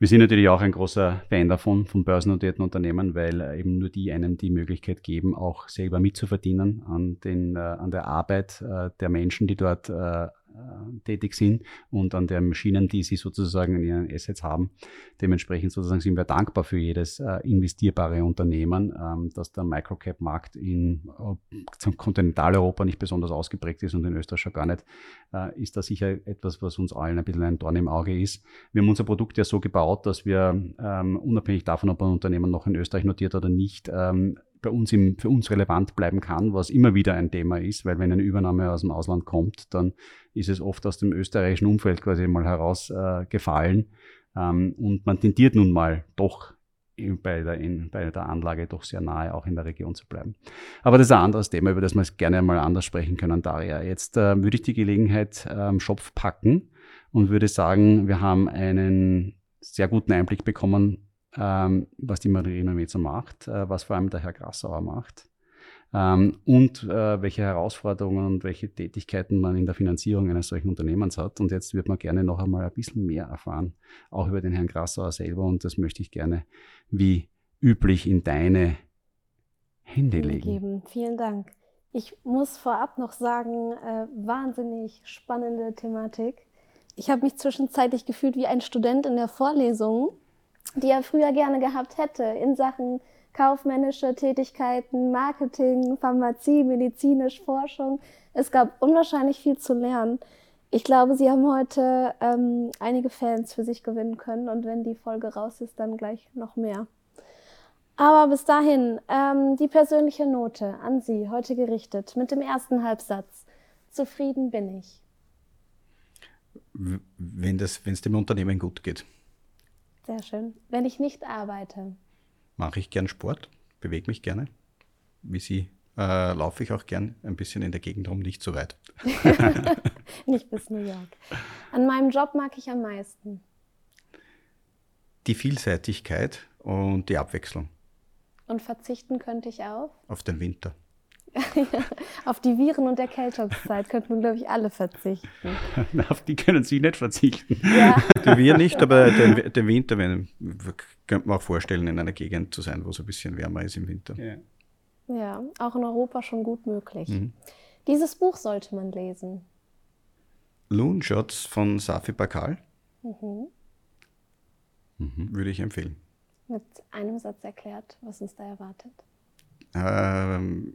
Wir sind natürlich auch ein großer Fan davon, von börsennotierten Unternehmen, weil äh, eben nur die einem die Möglichkeit geben, auch selber mitzuverdienen an, den, äh, an der Arbeit äh, der Menschen, die dort tätig sind und an den Maschinen, die sie sozusagen in ihren Assets haben. Dementsprechend sozusagen sind wir dankbar für jedes äh, investierbare Unternehmen, ähm, dass der Microcap-Markt in äh, Kontinentaleuropa nicht besonders ausgeprägt ist und in Österreich schon gar nicht, äh, ist da sicher etwas, was uns allen ein bisschen ein Dorn im Auge ist. Wir haben unser Produkt ja so gebaut, dass wir ähm, unabhängig davon, ob ein Unternehmen noch in Österreich notiert oder nicht, ähm, bei uns im, für uns relevant bleiben kann, was immer wieder ein Thema ist, weil wenn eine Übernahme aus dem Ausland kommt, dann ist es oft aus dem österreichischen Umfeld quasi mal herausgefallen äh, ähm, und man tendiert nun mal doch bei der, in, bei der Anlage doch sehr nahe auch in der Region zu bleiben. Aber das ist ein anderes Thema, über das wir gerne mal anders sprechen können, Daria. Jetzt äh, würde ich die Gelegenheit am ähm, Schopf packen und würde sagen, wir haben einen sehr guten Einblick bekommen, ähm, was die Marina Metzer macht, äh, was vor allem der Herr Grassauer macht ähm, und äh, welche Herausforderungen und welche Tätigkeiten man in der Finanzierung eines solchen Unternehmens hat. Und jetzt wird man gerne noch einmal ein bisschen mehr erfahren, auch über den Herrn Grassauer selber. Und das möchte ich gerne wie üblich in deine Hände legen. Geben. Vielen Dank. Ich muss vorab noch sagen, äh, wahnsinnig spannende Thematik. Ich habe mich zwischenzeitlich gefühlt wie ein Student in der Vorlesung die er früher gerne gehabt hätte in Sachen kaufmännische Tätigkeiten, Marketing, Pharmazie, medizinisch, Forschung. Es gab unwahrscheinlich viel zu lernen. Ich glaube, Sie haben heute ähm, einige Fans für sich gewinnen können und wenn die Folge raus ist, dann gleich noch mehr. Aber bis dahin, ähm, die persönliche Note an Sie, heute gerichtet, mit dem ersten Halbsatz. Zufrieden bin ich. Wenn es dem Unternehmen gut geht. Sehr schön. Wenn ich nicht arbeite. Mache ich gern Sport, bewege mich gerne. Wie Sie äh, laufe ich auch gern ein bisschen in der Gegend rum, nicht so weit. nicht bis New York. An meinem Job mag ich am meisten. Die Vielseitigkeit und die Abwechslung. Und verzichten könnte ich auf? Auf den Winter. Auf die Viren- und Erkältungszeit könnten wir, glaube ich, alle verzichten. Auf die können Sie nicht verzichten. Ja. Wir nicht, aber den, den Winter wenn, könnte man auch vorstellen, in einer Gegend zu sein, wo es ein bisschen wärmer ist im Winter. Ja, ja auch in Europa schon gut möglich. Mhm. Dieses Buch sollte man lesen. Loon Shots von Safi Bakal. Mhm. Mhm. Würde ich empfehlen. Mit einem Satz erklärt, was uns da erwartet. Ähm,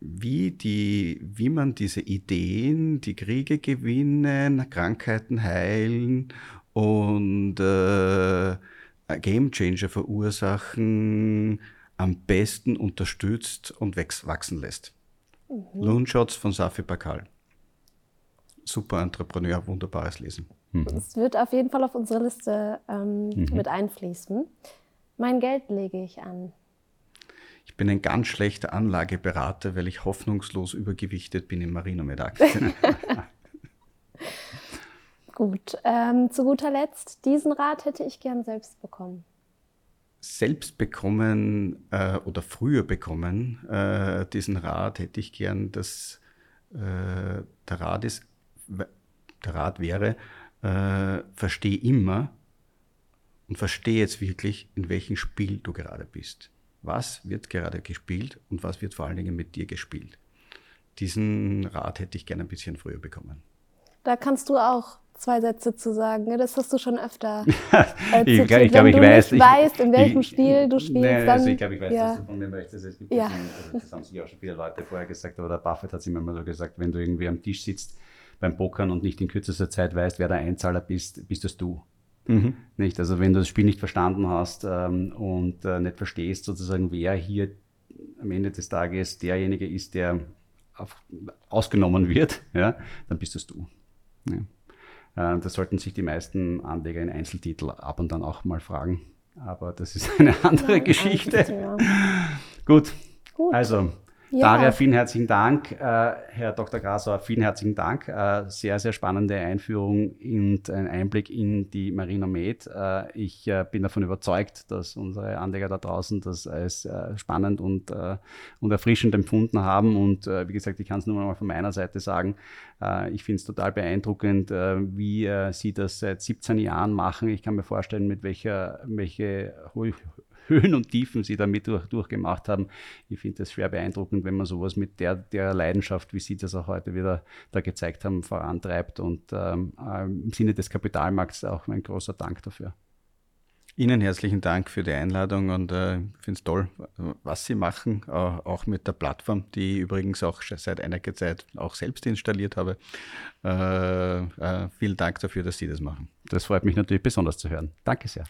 wie, die, wie man diese Ideen, die Kriege gewinnen, Krankheiten heilen und äh, Game Changer verursachen, am besten unterstützt und wachsen lässt. Mhm. Loonshots von Safi Bakal. Super Entrepreneur, wunderbares Lesen. Mhm. Es wird auf jeden Fall auf unsere Liste ähm, mhm. mit einfließen. Mein Geld lege ich an. Ich bin ein ganz schlechter Anlageberater, weil ich hoffnungslos übergewichtet bin in Marinomed-Aktien. Gut, ähm, zu guter Letzt, diesen Rat hätte ich gern selbst bekommen. Selbst bekommen äh, oder früher bekommen, äh, diesen Rat hätte ich gern, dass äh, der Rat ist, der Rat wäre, äh, versteh immer und verstehe jetzt wirklich, in welchem Spiel du gerade bist was wird gerade gespielt und was wird vor allen Dingen mit dir gespielt. Diesen Rat hätte ich gerne ein bisschen früher bekommen. Da kannst du auch zwei Sätze zu sagen. Ne? Das hast du schon öfter äh, ich, ich glaube, ich weiß. Nicht weißt, in welchem ich, Spiel du spielst. Dann, also ich glaube, ich weiß, ja. dass du von mir möchtest. Es gibt ja. also das haben sich auch schon viele Leute vorher gesagt, aber der Buffett hat es immer mal so gesagt, wenn du irgendwie am Tisch sitzt beim Pokern und nicht in kürzester Zeit weißt, wer der Einzahler bist, bist das du. Mhm. Nicht? Also wenn du das Spiel nicht verstanden hast ähm, und äh, nicht verstehst, sozusagen, wer hier am Ende des Tages derjenige ist, der auf, ausgenommen wird, ja, dann bist das du. Ja. Äh, das sollten sich die meisten Anleger in Einzeltitel ab und dann auch mal fragen. Aber das ist eine andere ja, Geschichte. Gut. Gut. Also, ja. Daria, vielen herzlichen Dank. Äh, Herr Dr. Grasauer, vielen herzlichen Dank. Äh, sehr, sehr spannende Einführung und ein Einblick in die Marina Med. Äh, ich bin davon überzeugt, dass unsere Anleger da draußen das als spannend und, und erfrischend empfunden haben. Und wie gesagt, ich kann es nur mal von meiner Seite sagen. ich finde es total beeindruckend, wie Sie das seit 17 Jahren machen. Ich kann mir vorstellen, mit welcher, welche Höhen und Tiefen sie damit durch, durchgemacht haben. Ich finde das schwer beeindruckend, wenn man sowas mit der, der Leidenschaft, wie Sie das auch heute wieder da gezeigt haben, vorantreibt. Und ähm, im Sinne des Kapitalmarkts auch ein großer Dank dafür. Ihnen herzlichen Dank für die Einladung und äh, ich finde es toll, was Sie machen, äh, auch mit der Plattform, die ich übrigens auch seit einiger Zeit auch selbst installiert habe. Äh, äh, vielen Dank dafür, dass Sie das machen. Das freut mich natürlich besonders zu hören. Danke sehr.